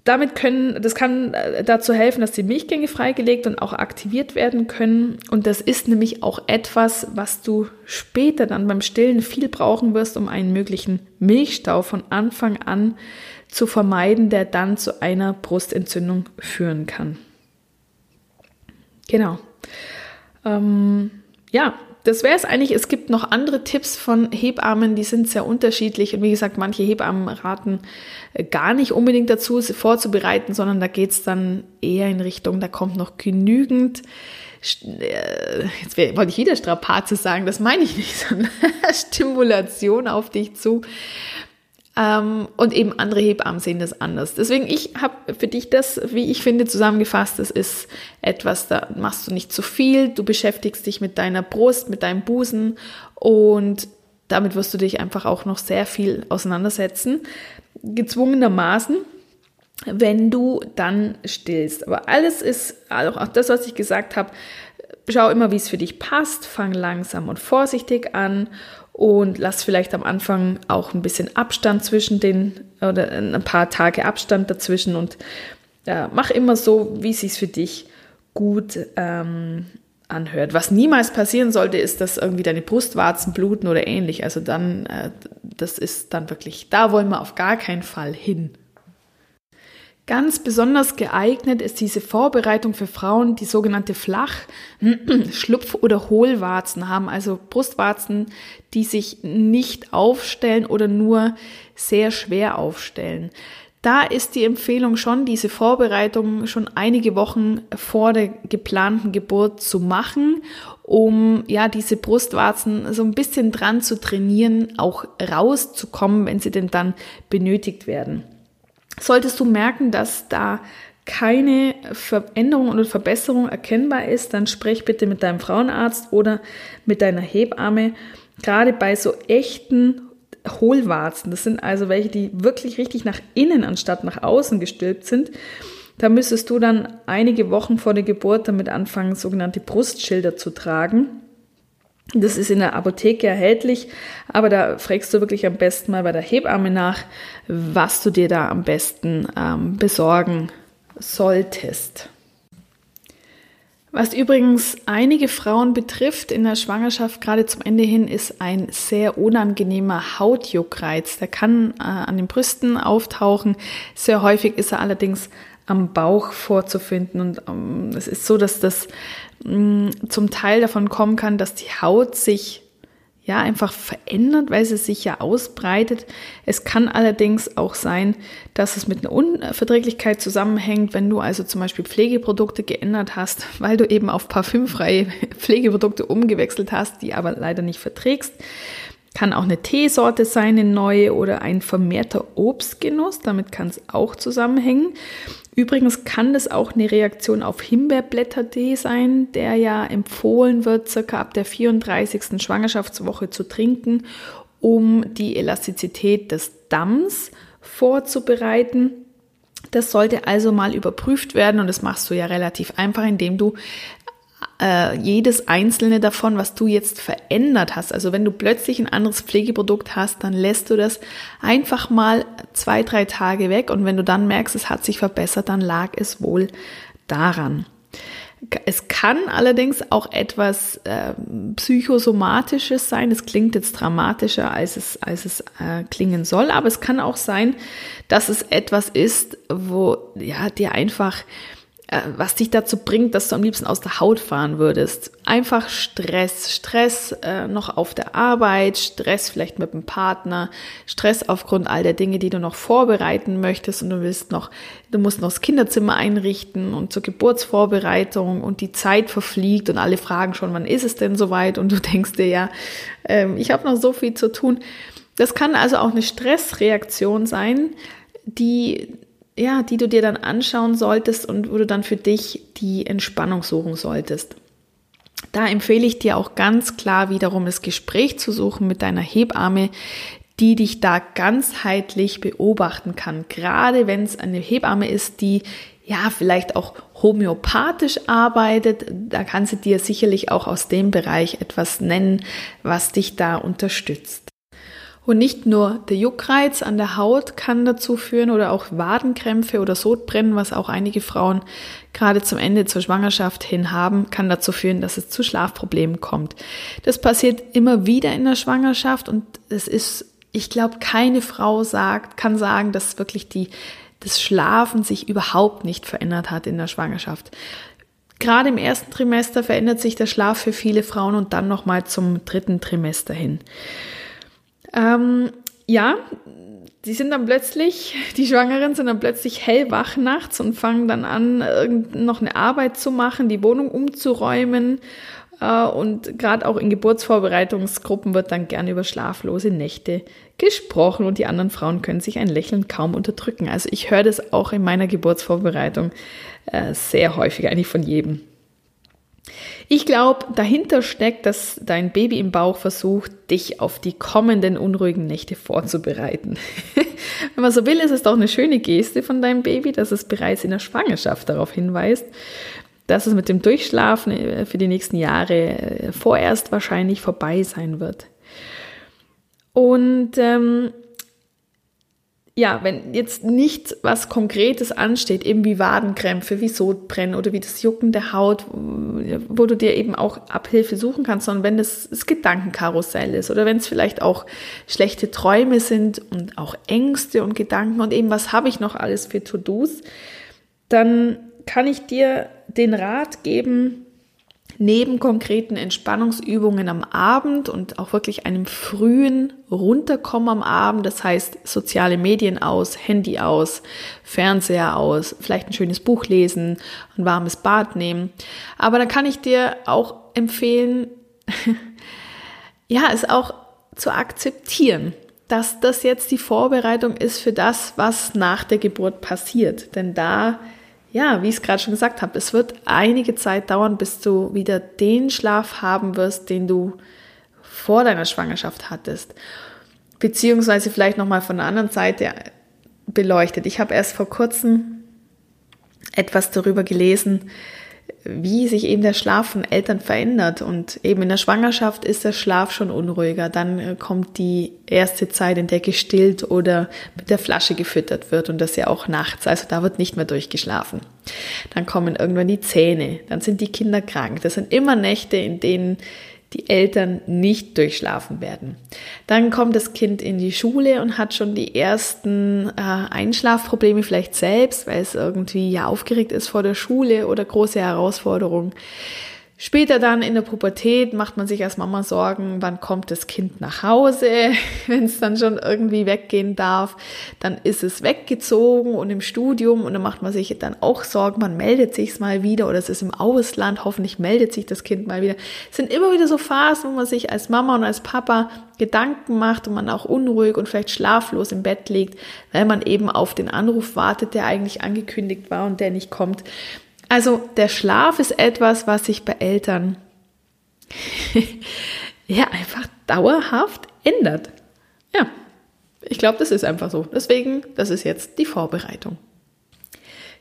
damit können, das kann äh, dazu helfen, dass die Milchgänge freigelegt und auch aktiviert werden können. Und das ist nämlich auch etwas, was du später dann beim Stillen viel brauchen wirst, um einen möglichen Milchstau von Anfang an zu vermeiden, der dann zu einer Brustentzündung führen kann. Genau. Ähm, ja, das wäre es eigentlich. Es gibt noch andere Tipps von Hebammen, die sind sehr unterschiedlich. Und wie gesagt, manche Hebammen raten äh, gar nicht unbedingt dazu, sie vorzubereiten, sondern da geht es dann eher in Richtung, da kommt noch genügend. Äh, jetzt wollte ich wieder Strapaze sagen, das meine ich nicht, sondern Stimulation auf dich zu. Ähm, und eben andere Hebammen sehen das anders. Deswegen, ich habe für dich das, wie ich finde, zusammengefasst. Das ist etwas, da machst du nicht zu viel. Du beschäftigst dich mit deiner Brust, mit deinem Busen und damit wirst du dich einfach auch noch sehr viel auseinandersetzen. Gezwungenermaßen wenn du dann stillst. Aber alles ist, also auch das, was ich gesagt habe, schau immer, wie es für dich passt, fang langsam und vorsichtig an und lass vielleicht am Anfang auch ein bisschen Abstand zwischen den oder ein paar Tage Abstand dazwischen und ja, mach immer so, wie es für dich gut ähm, anhört. Was niemals passieren sollte, ist, dass irgendwie deine Brustwarzen bluten oder ähnlich. Also dann, äh, das ist dann wirklich, da wollen wir auf gar keinen Fall hin. Ganz besonders geeignet ist diese Vorbereitung für Frauen, die sogenannte Flach-, Schlupf- oder Hohlwarzen haben, also Brustwarzen, die sich nicht aufstellen oder nur sehr schwer aufstellen. Da ist die Empfehlung schon, diese Vorbereitung schon einige Wochen vor der geplanten Geburt zu machen, um ja diese Brustwarzen so ein bisschen dran zu trainieren, auch rauszukommen, wenn sie denn dann benötigt werden. Solltest du merken, dass da keine Veränderung oder Verbesserung erkennbar ist, dann sprich bitte mit deinem Frauenarzt oder mit deiner Hebamme. Gerade bei so echten Hohlwarzen, das sind also welche, die wirklich richtig nach innen anstatt nach außen gestülpt sind, da müsstest du dann einige Wochen vor der Geburt damit anfangen, sogenannte Brustschilder zu tragen. Das ist in der Apotheke erhältlich, aber da fragst du wirklich am besten mal bei der Hebamme nach, was du dir da am besten ähm, besorgen solltest. Was übrigens einige Frauen betrifft in der Schwangerschaft, gerade zum Ende hin, ist ein sehr unangenehmer Hautjuckreiz. Der kann äh, an den Brüsten auftauchen. Sehr häufig ist er allerdings am Bauch vorzufinden. Und ähm, es ist so, dass das zum Teil davon kommen kann, dass die Haut sich ja einfach verändert, weil sie sich ja ausbreitet. Es kann allerdings auch sein, dass es mit einer Unverträglichkeit zusammenhängt, wenn du also zum Beispiel Pflegeprodukte geändert hast, weil du eben auf parfümfreie Pflegeprodukte umgewechselt hast, die aber leider nicht verträgst. Kann auch eine Teesorte sein, eine neue oder ein vermehrter Obstgenuss. Damit kann es auch zusammenhängen. Übrigens kann das auch eine Reaktion auf Himbeerblättertee sein, der ja empfohlen wird, circa ab der 34. Schwangerschaftswoche zu trinken, um die Elastizität des Damms vorzubereiten. Das sollte also mal überprüft werden und das machst du ja relativ einfach, indem du äh, jedes einzelne davon, was du jetzt verändert hast. Also wenn du plötzlich ein anderes Pflegeprodukt hast, dann lässt du das einfach mal zwei, drei Tage weg und wenn du dann merkst, es hat sich verbessert, dann lag es wohl daran. Es kann allerdings auch etwas äh, psychosomatisches sein. Es klingt jetzt dramatischer, als es, als es äh, klingen soll, aber es kann auch sein, dass es etwas ist, wo ja dir einfach was dich dazu bringt, dass du am liebsten aus der Haut fahren würdest. Einfach Stress, Stress äh, noch auf der Arbeit, Stress vielleicht mit dem Partner, Stress aufgrund all der Dinge, die du noch vorbereiten möchtest und du willst noch, du musst noch das Kinderzimmer einrichten und zur Geburtsvorbereitung und die Zeit verfliegt und alle fragen schon, wann ist es denn soweit und du denkst dir ja, äh, ich habe noch so viel zu tun. Das kann also auch eine Stressreaktion sein, die ja, die du dir dann anschauen solltest und wo du dann für dich die Entspannung suchen solltest. Da empfehle ich dir auch ganz klar wiederum das Gespräch zu suchen mit deiner Hebamme, die dich da ganzheitlich beobachten kann. Gerade wenn es eine Hebamme ist, die ja vielleicht auch homöopathisch arbeitet, da kann sie dir sicherlich auch aus dem Bereich etwas nennen, was dich da unterstützt. Und nicht nur der Juckreiz an der Haut kann dazu führen oder auch Wadenkrämpfe oder Sodbrennen, was auch einige Frauen gerade zum Ende zur Schwangerschaft hin haben, kann dazu führen, dass es zu Schlafproblemen kommt. Das passiert immer wieder in der Schwangerschaft und es ist, ich glaube, keine Frau sagt, kann sagen, dass wirklich die, das Schlafen sich überhaupt nicht verändert hat in der Schwangerschaft. Gerade im ersten Trimester verändert sich der Schlaf für viele Frauen und dann nochmal zum dritten Trimester hin. Ähm, ja, die sind dann plötzlich, die Schwangeren sind dann plötzlich hellwach nachts und fangen dann an, noch eine Arbeit zu machen, die Wohnung umzuräumen. Äh, und gerade auch in Geburtsvorbereitungsgruppen wird dann gern über schlaflose Nächte gesprochen und die anderen Frauen können sich ein Lächeln kaum unterdrücken. Also ich höre das auch in meiner Geburtsvorbereitung äh, sehr häufig, eigentlich von jedem. Ich glaube, dahinter steckt, dass dein Baby im Bauch versucht, dich auf die kommenden unruhigen Nächte vorzubereiten. Wenn man so will, ist es doch eine schöne Geste von deinem Baby, dass es bereits in der Schwangerschaft darauf hinweist, dass es mit dem Durchschlafen äh, für die nächsten Jahre äh, vorerst wahrscheinlich vorbei sein wird. Und ähm, ja, wenn jetzt nicht was Konkretes ansteht, eben wie Wadenkrämpfe, wie Sodbrennen oder wie das Jucken der Haut, wo du dir eben auch Abhilfe suchen kannst, sondern wenn das, das Gedankenkarussell ist oder wenn es vielleicht auch schlechte Träume sind und auch Ängste und Gedanken und eben was habe ich noch alles für To-Dos, dann kann ich dir den Rat geben, neben konkreten Entspannungsübungen am Abend und auch wirklich einem frühen Runterkommen am Abend, das heißt soziale Medien aus, Handy aus, Fernseher aus, vielleicht ein schönes Buch lesen, ein warmes Bad nehmen. Aber da kann ich dir auch empfehlen, ja, es auch zu akzeptieren, dass das jetzt die Vorbereitung ist für das, was nach der Geburt passiert. Denn da ja, wie ich es gerade schon gesagt habe, es wird einige Zeit dauern, bis du wieder den Schlaf haben wirst, den du vor deiner Schwangerschaft hattest. Beziehungsweise vielleicht nochmal von der anderen Seite beleuchtet. Ich habe erst vor kurzem etwas darüber gelesen, wie sich eben der Schlaf von Eltern verändert. Und eben in der Schwangerschaft ist der Schlaf schon unruhiger. Dann äh, kommt die erste Zeit, in der gestillt oder mit der Flasche gefüttert wird und das ja auch nachts. Also da wird nicht mehr durchgeschlafen. Dann kommen irgendwann die Zähne. Dann sind die Kinder krank. Das sind immer Nächte, in denen die Eltern nicht durchschlafen werden. Dann kommt das Kind in die Schule und hat schon die ersten äh, Einschlafprobleme vielleicht selbst, weil es irgendwie ja aufgeregt ist vor der Schule oder große Herausforderungen. Später dann in der Pubertät macht man sich als Mama Sorgen, wann kommt das Kind nach Hause, wenn es dann schon irgendwie weggehen darf. Dann ist es weggezogen und im Studium und dann macht man sich dann auch Sorgen, man meldet sich mal wieder oder es ist im Ausland, hoffentlich meldet sich das Kind mal wieder. Es sind immer wieder so Phasen, wo man sich als Mama und als Papa Gedanken macht und man auch unruhig und vielleicht schlaflos im Bett liegt, weil man eben auf den Anruf wartet, der eigentlich angekündigt war und der nicht kommt. Also der Schlaf ist etwas, was sich bei Eltern ja einfach dauerhaft ändert. Ja, ich glaube, das ist einfach so. Deswegen, das ist jetzt die Vorbereitung.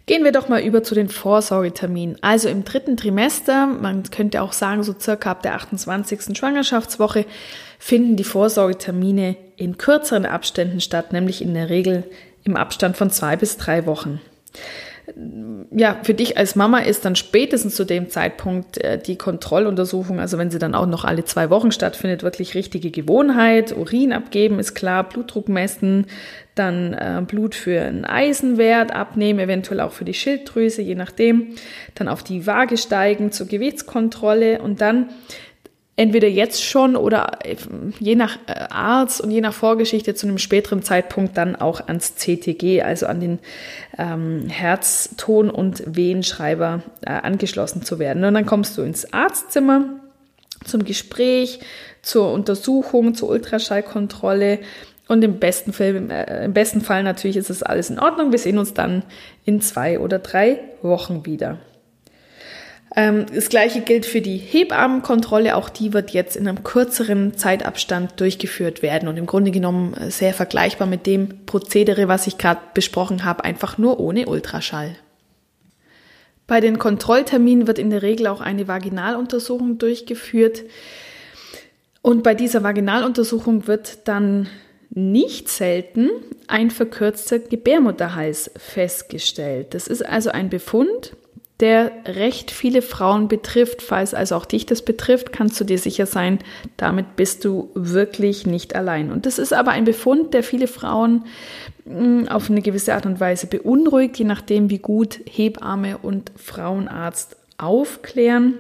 Gehen wir doch mal über zu den Vorsorgeterminen. Also im dritten Trimester, man könnte auch sagen, so circa ab der 28. Schwangerschaftswoche, finden die Vorsorgetermine in kürzeren Abständen statt, nämlich in der Regel im Abstand von zwei bis drei Wochen ja, für dich als Mama ist dann spätestens zu dem Zeitpunkt äh, die Kontrolluntersuchung, also wenn sie dann auch noch alle zwei Wochen stattfindet, wirklich richtige Gewohnheit. Urin abgeben ist klar, Blutdruck messen, dann äh, Blut für einen Eisenwert abnehmen, eventuell auch für die Schilddrüse, je nachdem. Dann auf die Waage steigen zur Gewichtskontrolle und dann entweder jetzt schon oder äh, je nach äh, Arzt und je nach Vorgeschichte zu einem späteren Zeitpunkt dann auch ans CTG, also an den ähm, Herzton- und Wehenschreiber äh, angeschlossen zu werden. Und dann kommst du ins Arztzimmer zum Gespräch, zur Untersuchung, zur Ultraschallkontrolle. Und im besten, Fall, äh, im besten Fall natürlich ist es alles in Ordnung. Wir sehen uns dann in zwei oder drei Wochen wieder. Ähm, das gleiche gilt für die Hebammenkontrolle. Auch die wird jetzt in einem kürzeren Zeitabstand durchgeführt werden und im Grunde genommen äh, sehr vergleichbar mit dem Prozedere, was ich gerade besprochen habe, einfach nur ohne Ultraschall. Bei den Kontrollterminen wird in der Regel auch eine Vaginaluntersuchung durchgeführt. Und bei dieser Vaginaluntersuchung wird dann nicht selten ein verkürzter Gebärmutterhals festgestellt. Das ist also ein Befund, der recht viele Frauen betrifft. Falls also auch dich das betrifft, kannst du dir sicher sein, damit bist du wirklich nicht allein. Und das ist aber ein Befund, der viele Frauen hm, auf eine gewisse Art und Weise beunruhigt, je nachdem, wie gut Hebamme und Frauenarzt aufklären.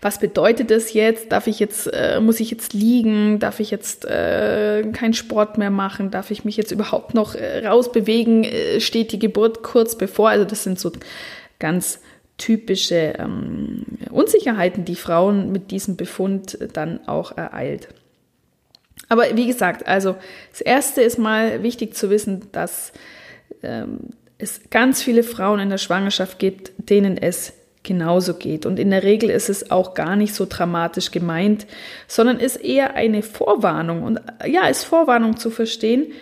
Was bedeutet das jetzt? Darf ich jetzt, äh, muss ich jetzt liegen? Darf ich jetzt äh, keinen Sport mehr machen? Darf ich mich jetzt überhaupt noch äh, rausbewegen? Äh, steht die Geburt kurz bevor? Also das sind so ganz typische ähm, Unsicherheiten, die Frauen mit diesem Befund dann auch ereilt. Aber wie gesagt, also das Erste ist mal wichtig zu wissen, dass ähm, es ganz viele Frauen in der Schwangerschaft gibt, denen es genauso geht. Und in der Regel ist es auch gar nicht so dramatisch gemeint, sondern ist eher eine Vorwarnung. Und ja, ist Vorwarnung zu verstehen,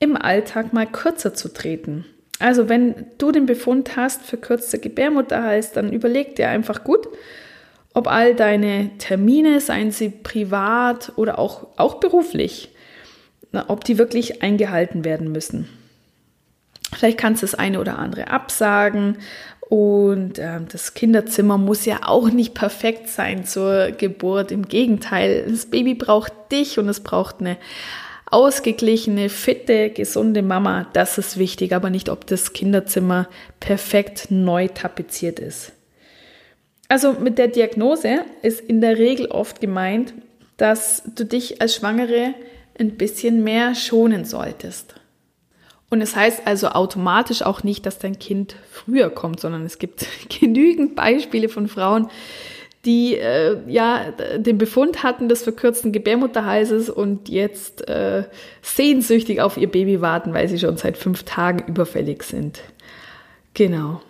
im Alltag mal kürzer zu treten. Also wenn du den Befund hast, verkürzte Gebärmutterhals, dann überleg dir einfach gut, ob all deine Termine, seien sie privat oder auch, auch beruflich, ob die wirklich eingehalten werden müssen. Vielleicht kannst du das eine oder andere absagen und äh, das Kinderzimmer muss ja auch nicht perfekt sein zur Geburt. Im Gegenteil, das Baby braucht dich und es braucht eine ausgeglichene, fitte, gesunde Mama, das ist wichtig, aber nicht, ob das Kinderzimmer perfekt neu tapeziert ist. Also mit der Diagnose ist in der Regel oft gemeint, dass du dich als Schwangere ein bisschen mehr schonen solltest. Und es heißt also automatisch auch nicht, dass dein Kind früher kommt, sondern es gibt genügend Beispiele von Frauen, die äh, ja den Befund hatten des verkürzten Gebärmutterhalses und jetzt äh, sehnsüchtig auf ihr Baby warten, weil sie schon seit fünf Tagen überfällig sind. Genau.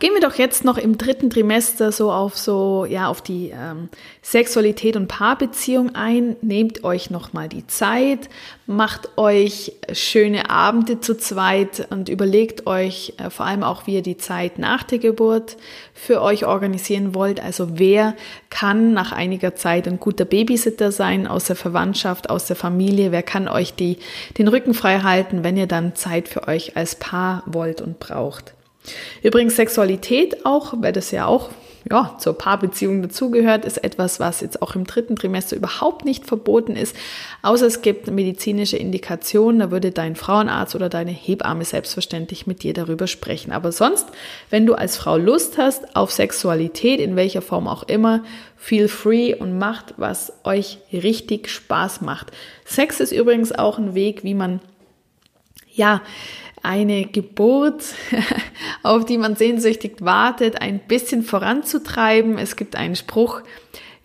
Gehen wir doch jetzt noch im dritten Trimester so auf so ja auf die ähm, Sexualität und Paarbeziehung ein. Nehmt euch noch mal die Zeit, macht euch schöne Abende zu zweit und überlegt euch äh, vor allem auch, wie ihr die Zeit nach der Geburt für euch organisieren wollt. Also wer kann nach einiger Zeit ein guter Babysitter sein aus der Verwandtschaft, aus der Familie? Wer kann euch die den Rücken frei halten, wenn ihr dann Zeit für euch als Paar wollt und braucht? Übrigens Sexualität auch, weil das ja auch ja, zur Paarbeziehung dazugehört, ist etwas, was jetzt auch im dritten Trimester überhaupt nicht verboten ist, außer es gibt medizinische Indikationen, da würde dein Frauenarzt oder deine Hebamme selbstverständlich mit dir darüber sprechen. Aber sonst, wenn du als Frau Lust hast auf Sexualität, in welcher Form auch immer, feel free und macht, was euch richtig Spaß macht. Sex ist übrigens auch ein Weg, wie man, ja, eine Geburt, auf die man sehnsüchtig wartet, ein bisschen voranzutreiben. Es gibt einen Spruch,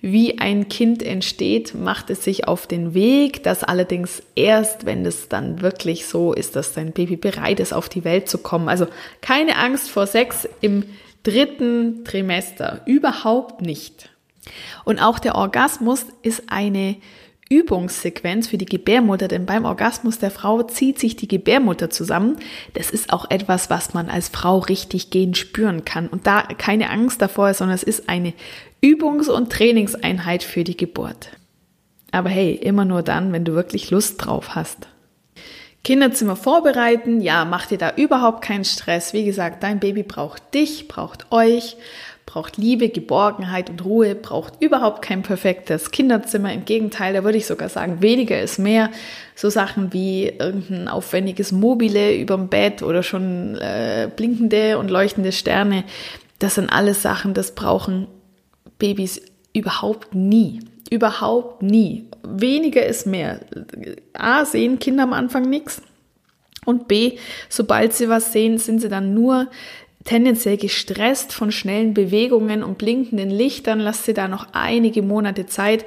wie ein Kind entsteht, macht es sich auf den Weg. Das allerdings erst, wenn es dann wirklich so ist, dass dein Baby bereit ist, auf die Welt zu kommen. Also keine Angst vor Sex im dritten Trimester. Überhaupt nicht. Und auch der Orgasmus ist eine Übungssequenz für die Gebärmutter, denn beim Orgasmus der Frau zieht sich die Gebärmutter zusammen. Das ist auch etwas, was man als Frau richtig gehen spüren kann. Und da keine Angst davor ist, sondern es ist eine Übungs- und Trainingseinheit für die Geburt. Aber hey, immer nur dann, wenn du wirklich Lust drauf hast. Kinderzimmer vorbereiten, ja, mach dir da überhaupt keinen Stress. Wie gesagt, dein Baby braucht dich, braucht euch braucht Liebe, Geborgenheit und Ruhe, braucht überhaupt kein perfektes Kinderzimmer. Im Gegenteil, da würde ich sogar sagen, weniger ist mehr. So Sachen wie irgendein aufwendiges Mobile überm Bett oder schon äh, blinkende und leuchtende Sterne, das sind alles Sachen, das brauchen Babys überhaupt nie. Überhaupt nie. Weniger ist mehr. A, sehen Kinder am Anfang nichts. Und B, sobald sie was sehen, sind sie dann nur tendenziell gestresst von schnellen Bewegungen und blinkenden Lichtern, lasst sie da noch einige Monate Zeit.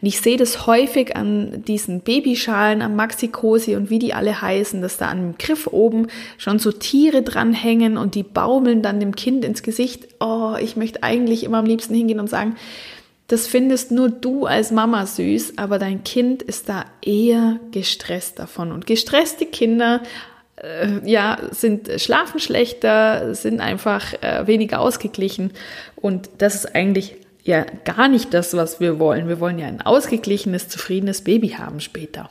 Und ich sehe das häufig an diesen Babyschalen, am Maxi-Cosi und wie die alle heißen, dass da an dem Griff oben schon so Tiere dranhängen und die baumeln dann dem Kind ins Gesicht. Oh, ich möchte eigentlich immer am liebsten hingehen und sagen, das findest nur du als Mama süß, aber dein Kind ist da eher gestresst davon. Und gestresste Kinder ja, sind schlafen schlechter, sind einfach äh, weniger ausgeglichen. Und das ist eigentlich ja gar nicht das, was wir wollen. Wir wollen ja ein ausgeglichenes, zufriedenes Baby haben später.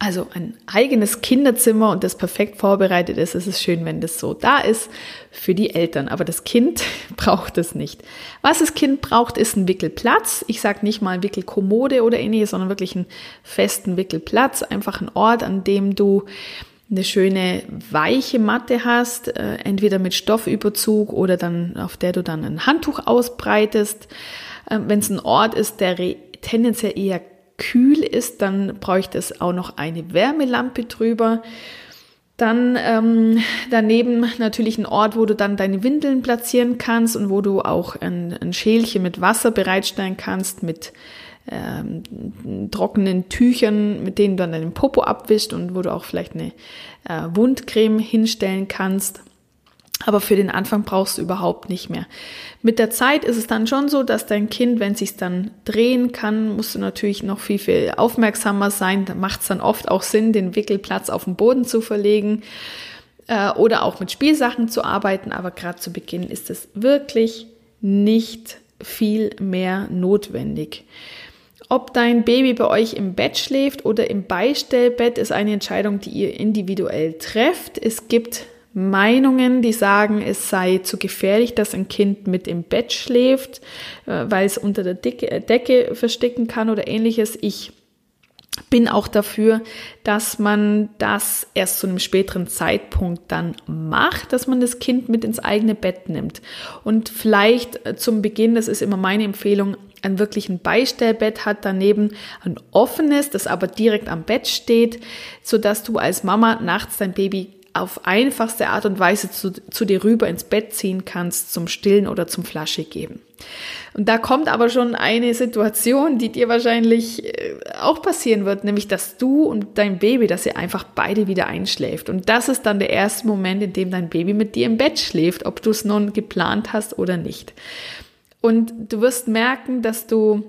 Also ein eigenes Kinderzimmer und das perfekt vorbereitet ist, es ist schön, wenn das so da ist für die Eltern. Aber das Kind braucht es nicht. Was das Kind braucht, ist ein Wickelplatz. Ich sage nicht mal Wickelkommode oder ähnliches, sondern wirklich einen festen Wickelplatz. Einfach ein Ort, an dem du eine schöne weiche Matte hast, äh, entweder mit Stoffüberzug oder dann auf der du dann ein Handtuch ausbreitest. Äh, Wenn es ein Ort ist, der tendenziell eher kühl ist, dann bräuchte es auch noch eine Wärmelampe drüber. Dann ähm, daneben natürlich ein Ort, wo du dann deine Windeln platzieren kannst und wo du auch ein, ein Schälchen mit Wasser bereitstellen kannst, mit ähm, trockenen Tüchern, mit denen du dann deinen Popo abwischst und wo du auch vielleicht eine äh, Wundcreme hinstellen kannst. Aber für den Anfang brauchst du überhaupt nicht mehr. Mit der Zeit ist es dann schon so, dass dein Kind, wenn sich dann drehen kann, musst du natürlich noch viel, viel aufmerksamer sein. Da macht es dann oft auch Sinn, den Wickelplatz auf den Boden zu verlegen äh, oder auch mit Spielsachen zu arbeiten. Aber gerade zu Beginn ist es wirklich nicht viel mehr notwendig. Ob dein Baby bei euch im Bett schläft oder im Beistellbett, ist eine Entscheidung, die ihr individuell trefft. Es gibt Meinungen, die sagen, es sei zu gefährlich, dass ein Kind mit im Bett schläft, äh, weil es unter der Decke, Decke verstecken kann oder ähnliches. Ich bin auch dafür, dass man das erst zu einem späteren Zeitpunkt dann macht, dass man das Kind mit ins eigene Bett nimmt. Und vielleicht äh, zum Beginn, das ist immer meine Empfehlung, ein wirklichen Beistellbett hat, daneben ein offenes, das aber direkt am Bett steht, so dass du als Mama nachts dein Baby auf einfachste Art und Weise zu, zu dir rüber ins Bett ziehen kannst zum Stillen oder zum Flasche geben. Und da kommt aber schon eine Situation, die dir wahrscheinlich äh, auch passieren wird, nämlich dass du und dein Baby, dass ihr einfach beide wieder einschläft. Und das ist dann der erste Moment, in dem dein Baby mit dir im Bett schläft, ob du es nun geplant hast oder nicht. Und du wirst merken, dass du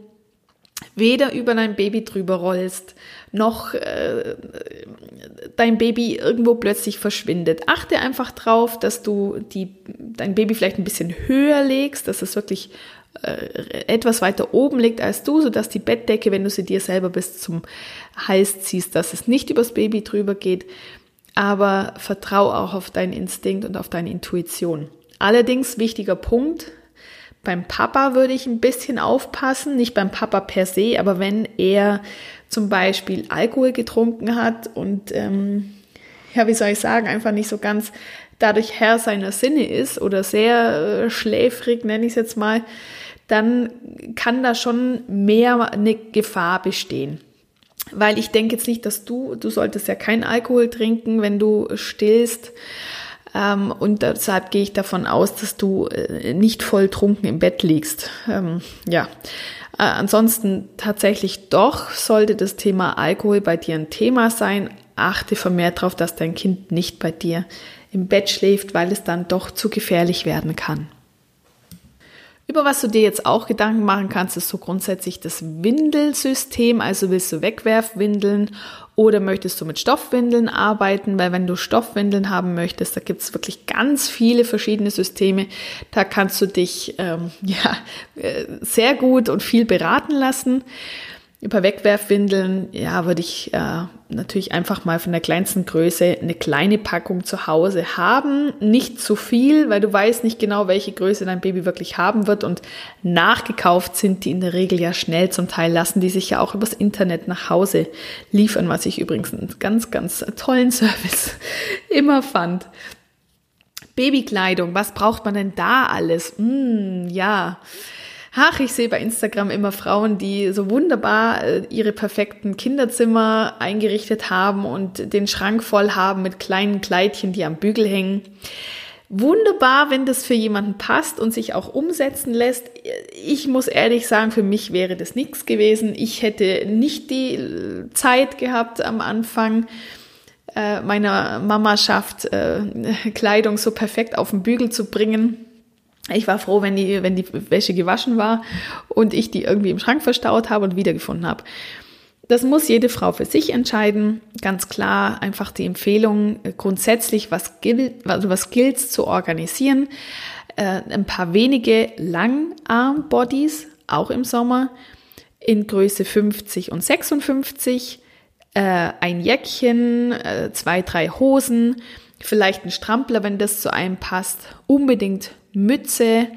weder über dein Baby drüber rollst, noch äh, dein Baby irgendwo plötzlich verschwindet. Achte einfach drauf, dass du die, dein Baby vielleicht ein bisschen höher legst, dass es wirklich äh, etwas weiter oben liegt als du, sodass die Bettdecke, wenn du sie dir selber bis zum Hals ziehst, dass es nicht übers Baby drüber geht. Aber vertrau auch auf deinen Instinkt und auf deine Intuition. Allerdings wichtiger Punkt, beim Papa würde ich ein bisschen aufpassen, nicht beim Papa per se, aber wenn er zum Beispiel Alkohol getrunken hat und ähm, ja, wie soll ich sagen, einfach nicht so ganz dadurch Herr seiner Sinne ist oder sehr äh, schläfrig, nenne ich es jetzt mal, dann kann da schon mehr eine Gefahr bestehen. Weil ich denke jetzt nicht, dass du, du solltest ja keinen Alkohol trinken, wenn du stillst. Ähm, und deshalb gehe ich davon aus, dass du äh, nicht voll trunken im Bett liegst. Ähm, ja. Äh, ansonsten tatsächlich doch sollte das Thema Alkohol bei dir ein Thema sein. Achte vermehrt darauf, dass dein Kind nicht bei dir im Bett schläft, weil es dann doch zu gefährlich werden kann. Über was du dir jetzt auch Gedanken machen kannst, ist so grundsätzlich das Windelsystem. Also willst du Wegwerfwindeln oder möchtest du mit Stoffwindeln arbeiten? Weil wenn du Stoffwindeln haben möchtest, da gibt es wirklich ganz viele verschiedene Systeme. Da kannst du dich ähm, ja, äh, sehr gut und viel beraten lassen. Über Wegwerfwindeln, ja, würde ich äh, natürlich einfach mal von der kleinsten Größe eine kleine Packung zu Hause haben. Nicht zu viel, weil du weißt nicht genau, welche Größe dein Baby wirklich haben wird. Und nachgekauft sind die in der Regel ja schnell. Zum Teil lassen die sich ja auch übers Internet nach Hause liefern, was ich übrigens einen ganz, ganz tollen Service immer fand. Babykleidung, was braucht man denn da alles? Hm, ja. Ach, ich sehe bei Instagram immer Frauen, die so wunderbar äh, ihre perfekten Kinderzimmer eingerichtet haben und den Schrank voll haben mit kleinen Kleidchen, die am Bügel hängen. Wunderbar, wenn das für jemanden passt und sich auch umsetzen lässt. Ich muss ehrlich sagen, für mich wäre das nichts gewesen. Ich hätte nicht die äh, Zeit gehabt am Anfang äh, meiner Mamaschaft, Kleidung so perfekt auf den Bügel zu bringen. Ich war froh, wenn die, wenn die Wäsche gewaschen war und ich die irgendwie im Schrank verstaut habe und wiedergefunden habe. Das muss jede Frau für sich entscheiden. Ganz klar einfach die Empfehlung, grundsätzlich was gilt, also was gilt zu organisieren. Äh, ein paar wenige Langarm-Bodies, auch im Sommer, in Größe 50 und 56. Äh, ein Jäckchen, äh, zwei, drei Hosen, vielleicht ein Strampler, wenn das zu einem passt. Unbedingt Mütze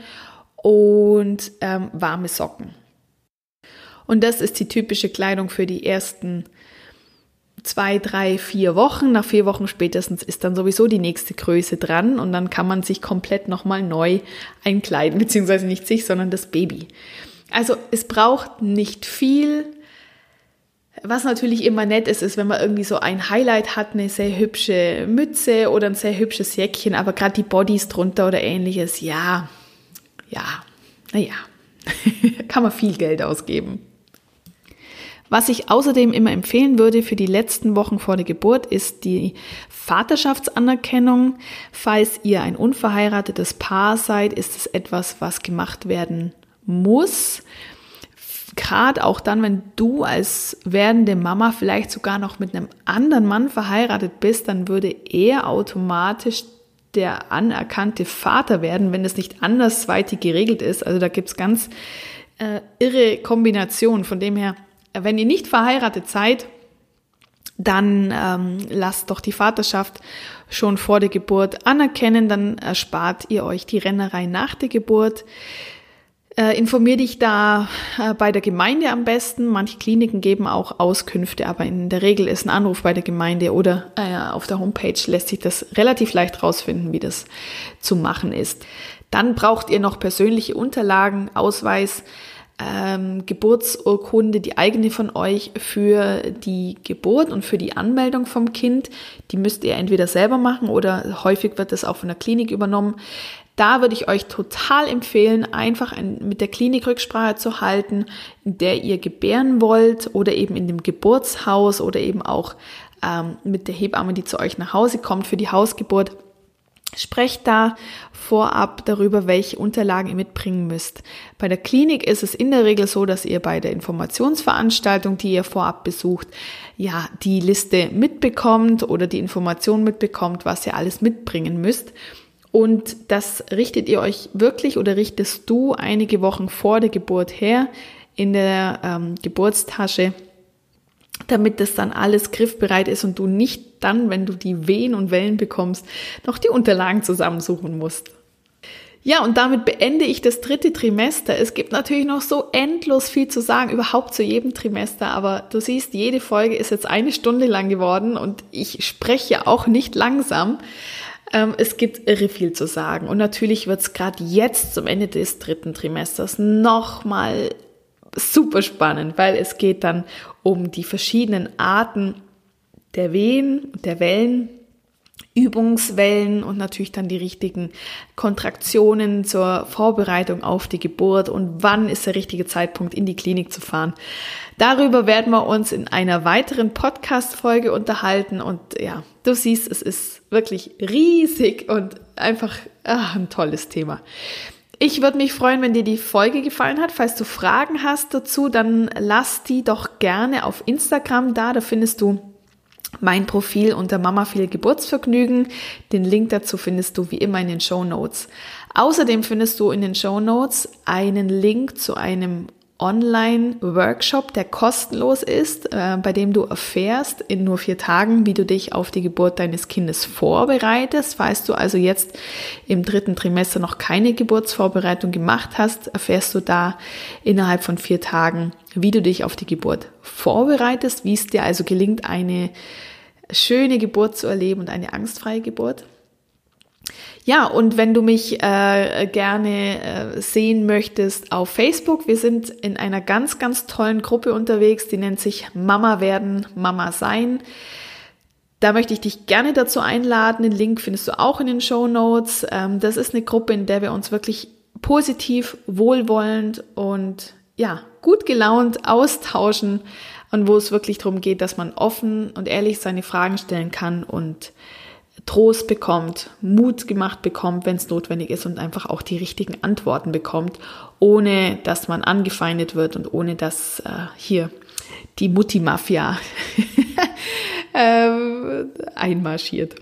und ähm, warme Socken. Und das ist die typische Kleidung für die ersten zwei, drei, vier Wochen. Nach vier Wochen spätestens ist dann sowieso die nächste Größe dran und dann kann man sich komplett nochmal neu einkleiden, beziehungsweise nicht sich, sondern das Baby. Also es braucht nicht viel. Was natürlich immer nett ist, ist, wenn man irgendwie so ein Highlight hat, eine sehr hübsche Mütze oder ein sehr hübsches Jäckchen, aber gerade die Bodies drunter oder ähnliches, ja, ja, naja, kann man viel Geld ausgeben. Was ich außerdem immer empfehlen würde für die letzten Wochen vor der Geburt ist die Vaterschaftsanerkennung. Falls ihr ein unverheiratetes Paar seid, ist es etwas, was gemacht werden muss gerade auch dann, wenn du als werdende Mama vielleicht sogar noch mit einem anderen Mann verheiratet bist, dann würde er automatisch der anerkannte Vater werden, wenn es nicht andersweitig geregelt ist. Also da gibt's ganz äh, irre Kombinationen. Von dem her, wenn ihr nicht verheiratet seid, dann ähm, lasst doch die Vaterschaft schon vor der Geburt anerkennen, dann erspart ihr euch die Rennerei nach der Geburt. Äh, informier dich da äh, bei der Gemeinde am besten. Manche Kliniken geben auch Auskünfte, aber in der Regel ist ein Anruf bei der Gemeinde oder äh, auf der Homepage lässt sich das relativ leicht rausfinden, wie das zu machen ist. Dann braucht ihr noch persönliche Unterlagen, Ausweis, ähm, Geburtsurkunde, die eigene von euch für die Geburt und für die Anmeldung vom Kind. Die müsst ihr entweder selber machen oder häufig wird das auch von der Klinik übernommen. Da würde ich euch total empfehlen, einfach ein, mit der Klinik Rücksprache zu halten, in der ihr gebären wollt oder eben in dem Geburtshaus oder eben auch ähm, mit der Hebamme, die zu euch nach Hause kommt für die Hausgeburt. Sprecht da vorab darüber, welche Unterlagen ihr mitbringen müsst. Bei der Klinik ist es in der Regel so, dass ihr bei der Informationsveranstaltung, die ihr vorab besucht, ja, die Liste mitbekommt oder die Information mitbekommt, was ihr alles mitbringen müsst. Und das richtet ihr euch wirklich oder richtest du einige Wochen vor der Geburt her in der ähm, Geburtstasche damit das dann alles griffbereit ist und du nicht dann, wenn du die Wehen und Wellen bekommst, noch die Unterlagen zusammensuchen musst. Ja, und damit beende ich das dritte Trimester. Es gibt natürlich noch so endlos viel zu sagen, überhaupt zu jedem Trimester, aber du siehst, jede Folge ist jetzt eine Stunde lang geworden und ich spreche ja auch nicht langsam. Ähm, es gibt irre viel zu sagen. Und natürlich wird es gerade jetzt zum Ende des dritten Trimesters nochmal super spannend, weil es geht dann um die verschiedenen Arten der Wehen, der Wellen, Übungswellen und natürlich dann die richtigen Kontraktionen zur Vorbereitung auf die Geburt und wann ist der richtige Zeitpunkt in die Klinik zu fahren. Darüber werden wir uns in einer weiteren Podcast-Folge unterhalten und ja, du siehst, es ist wirklich riesig und einfach ach, ein tolles Thema. Ich würde mich freuen, wenn dir die Folge gefallen hat. Falls du Fragen hast dazu, dann lass die doch gerne auf Instagram da. Da findest du mein Profil unter Mama viel Geburtsvergnügen. Den Link dazu findest du wie immer in den Show Notes. Außerdem findest du in den Show Notes einen Link zu einem Online-Workshop, der kostenlos ist, äh, bei dem du erfährst in nur vier Tagen, wie du dich auf die Geburt deines Kindes vorbereitest. Falls du also jetzt im dritten Trimester noch keine Geburtsvorbereitung gemacht hast, erfährst du da innerhalb von vier Tagen, wie du dich auf die Geburt vorbereitest, wie es dir also gelingt, eine schöne Geburt zu erleben und eine angstfreie Geburt. Ja, und wenn du mich äh, gerne äh, sehen möchtest auf Facebook, wir sind in einer ganz, ganz tollen Gruppe unterwegs, die nennt sich Mama werden, Mama sein. Da möchte ich dich gerne dazu einladen. Den Link findest du auch in den Show Notes. Ähm, das ist eine Gruppe, in der wir uns wirklich positiv, wohlwollend und ja, gut gelaunt austauschen und wo es wirklich darum geht, dass man offen und ehrlich seine Fragen stellen kann und Trost bekommt, Mut gemacht bekommt, wenn es notwendig ist und einfach auch die richtigen Antworten bekommt, ohne dass man angefeindet wird und ohne dass äh, hier die Mutti-Mafia äh, einmarschiert.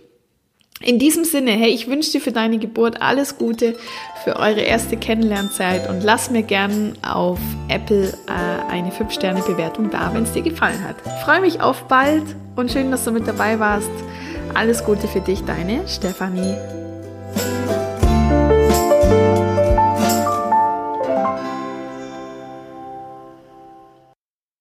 In diesem Sinne, hey, ich wünsche dir für deine Geburt alles Gute für eure erste Kennenlernzeit und lass mir gern auf Apple äh, eine 5-Sterne-Bewertung da, wenn es dir gefallen hat. Freue mich auf bald und schön, dass du mit dabei warst. Alles Gute für dich, deine Stefanie.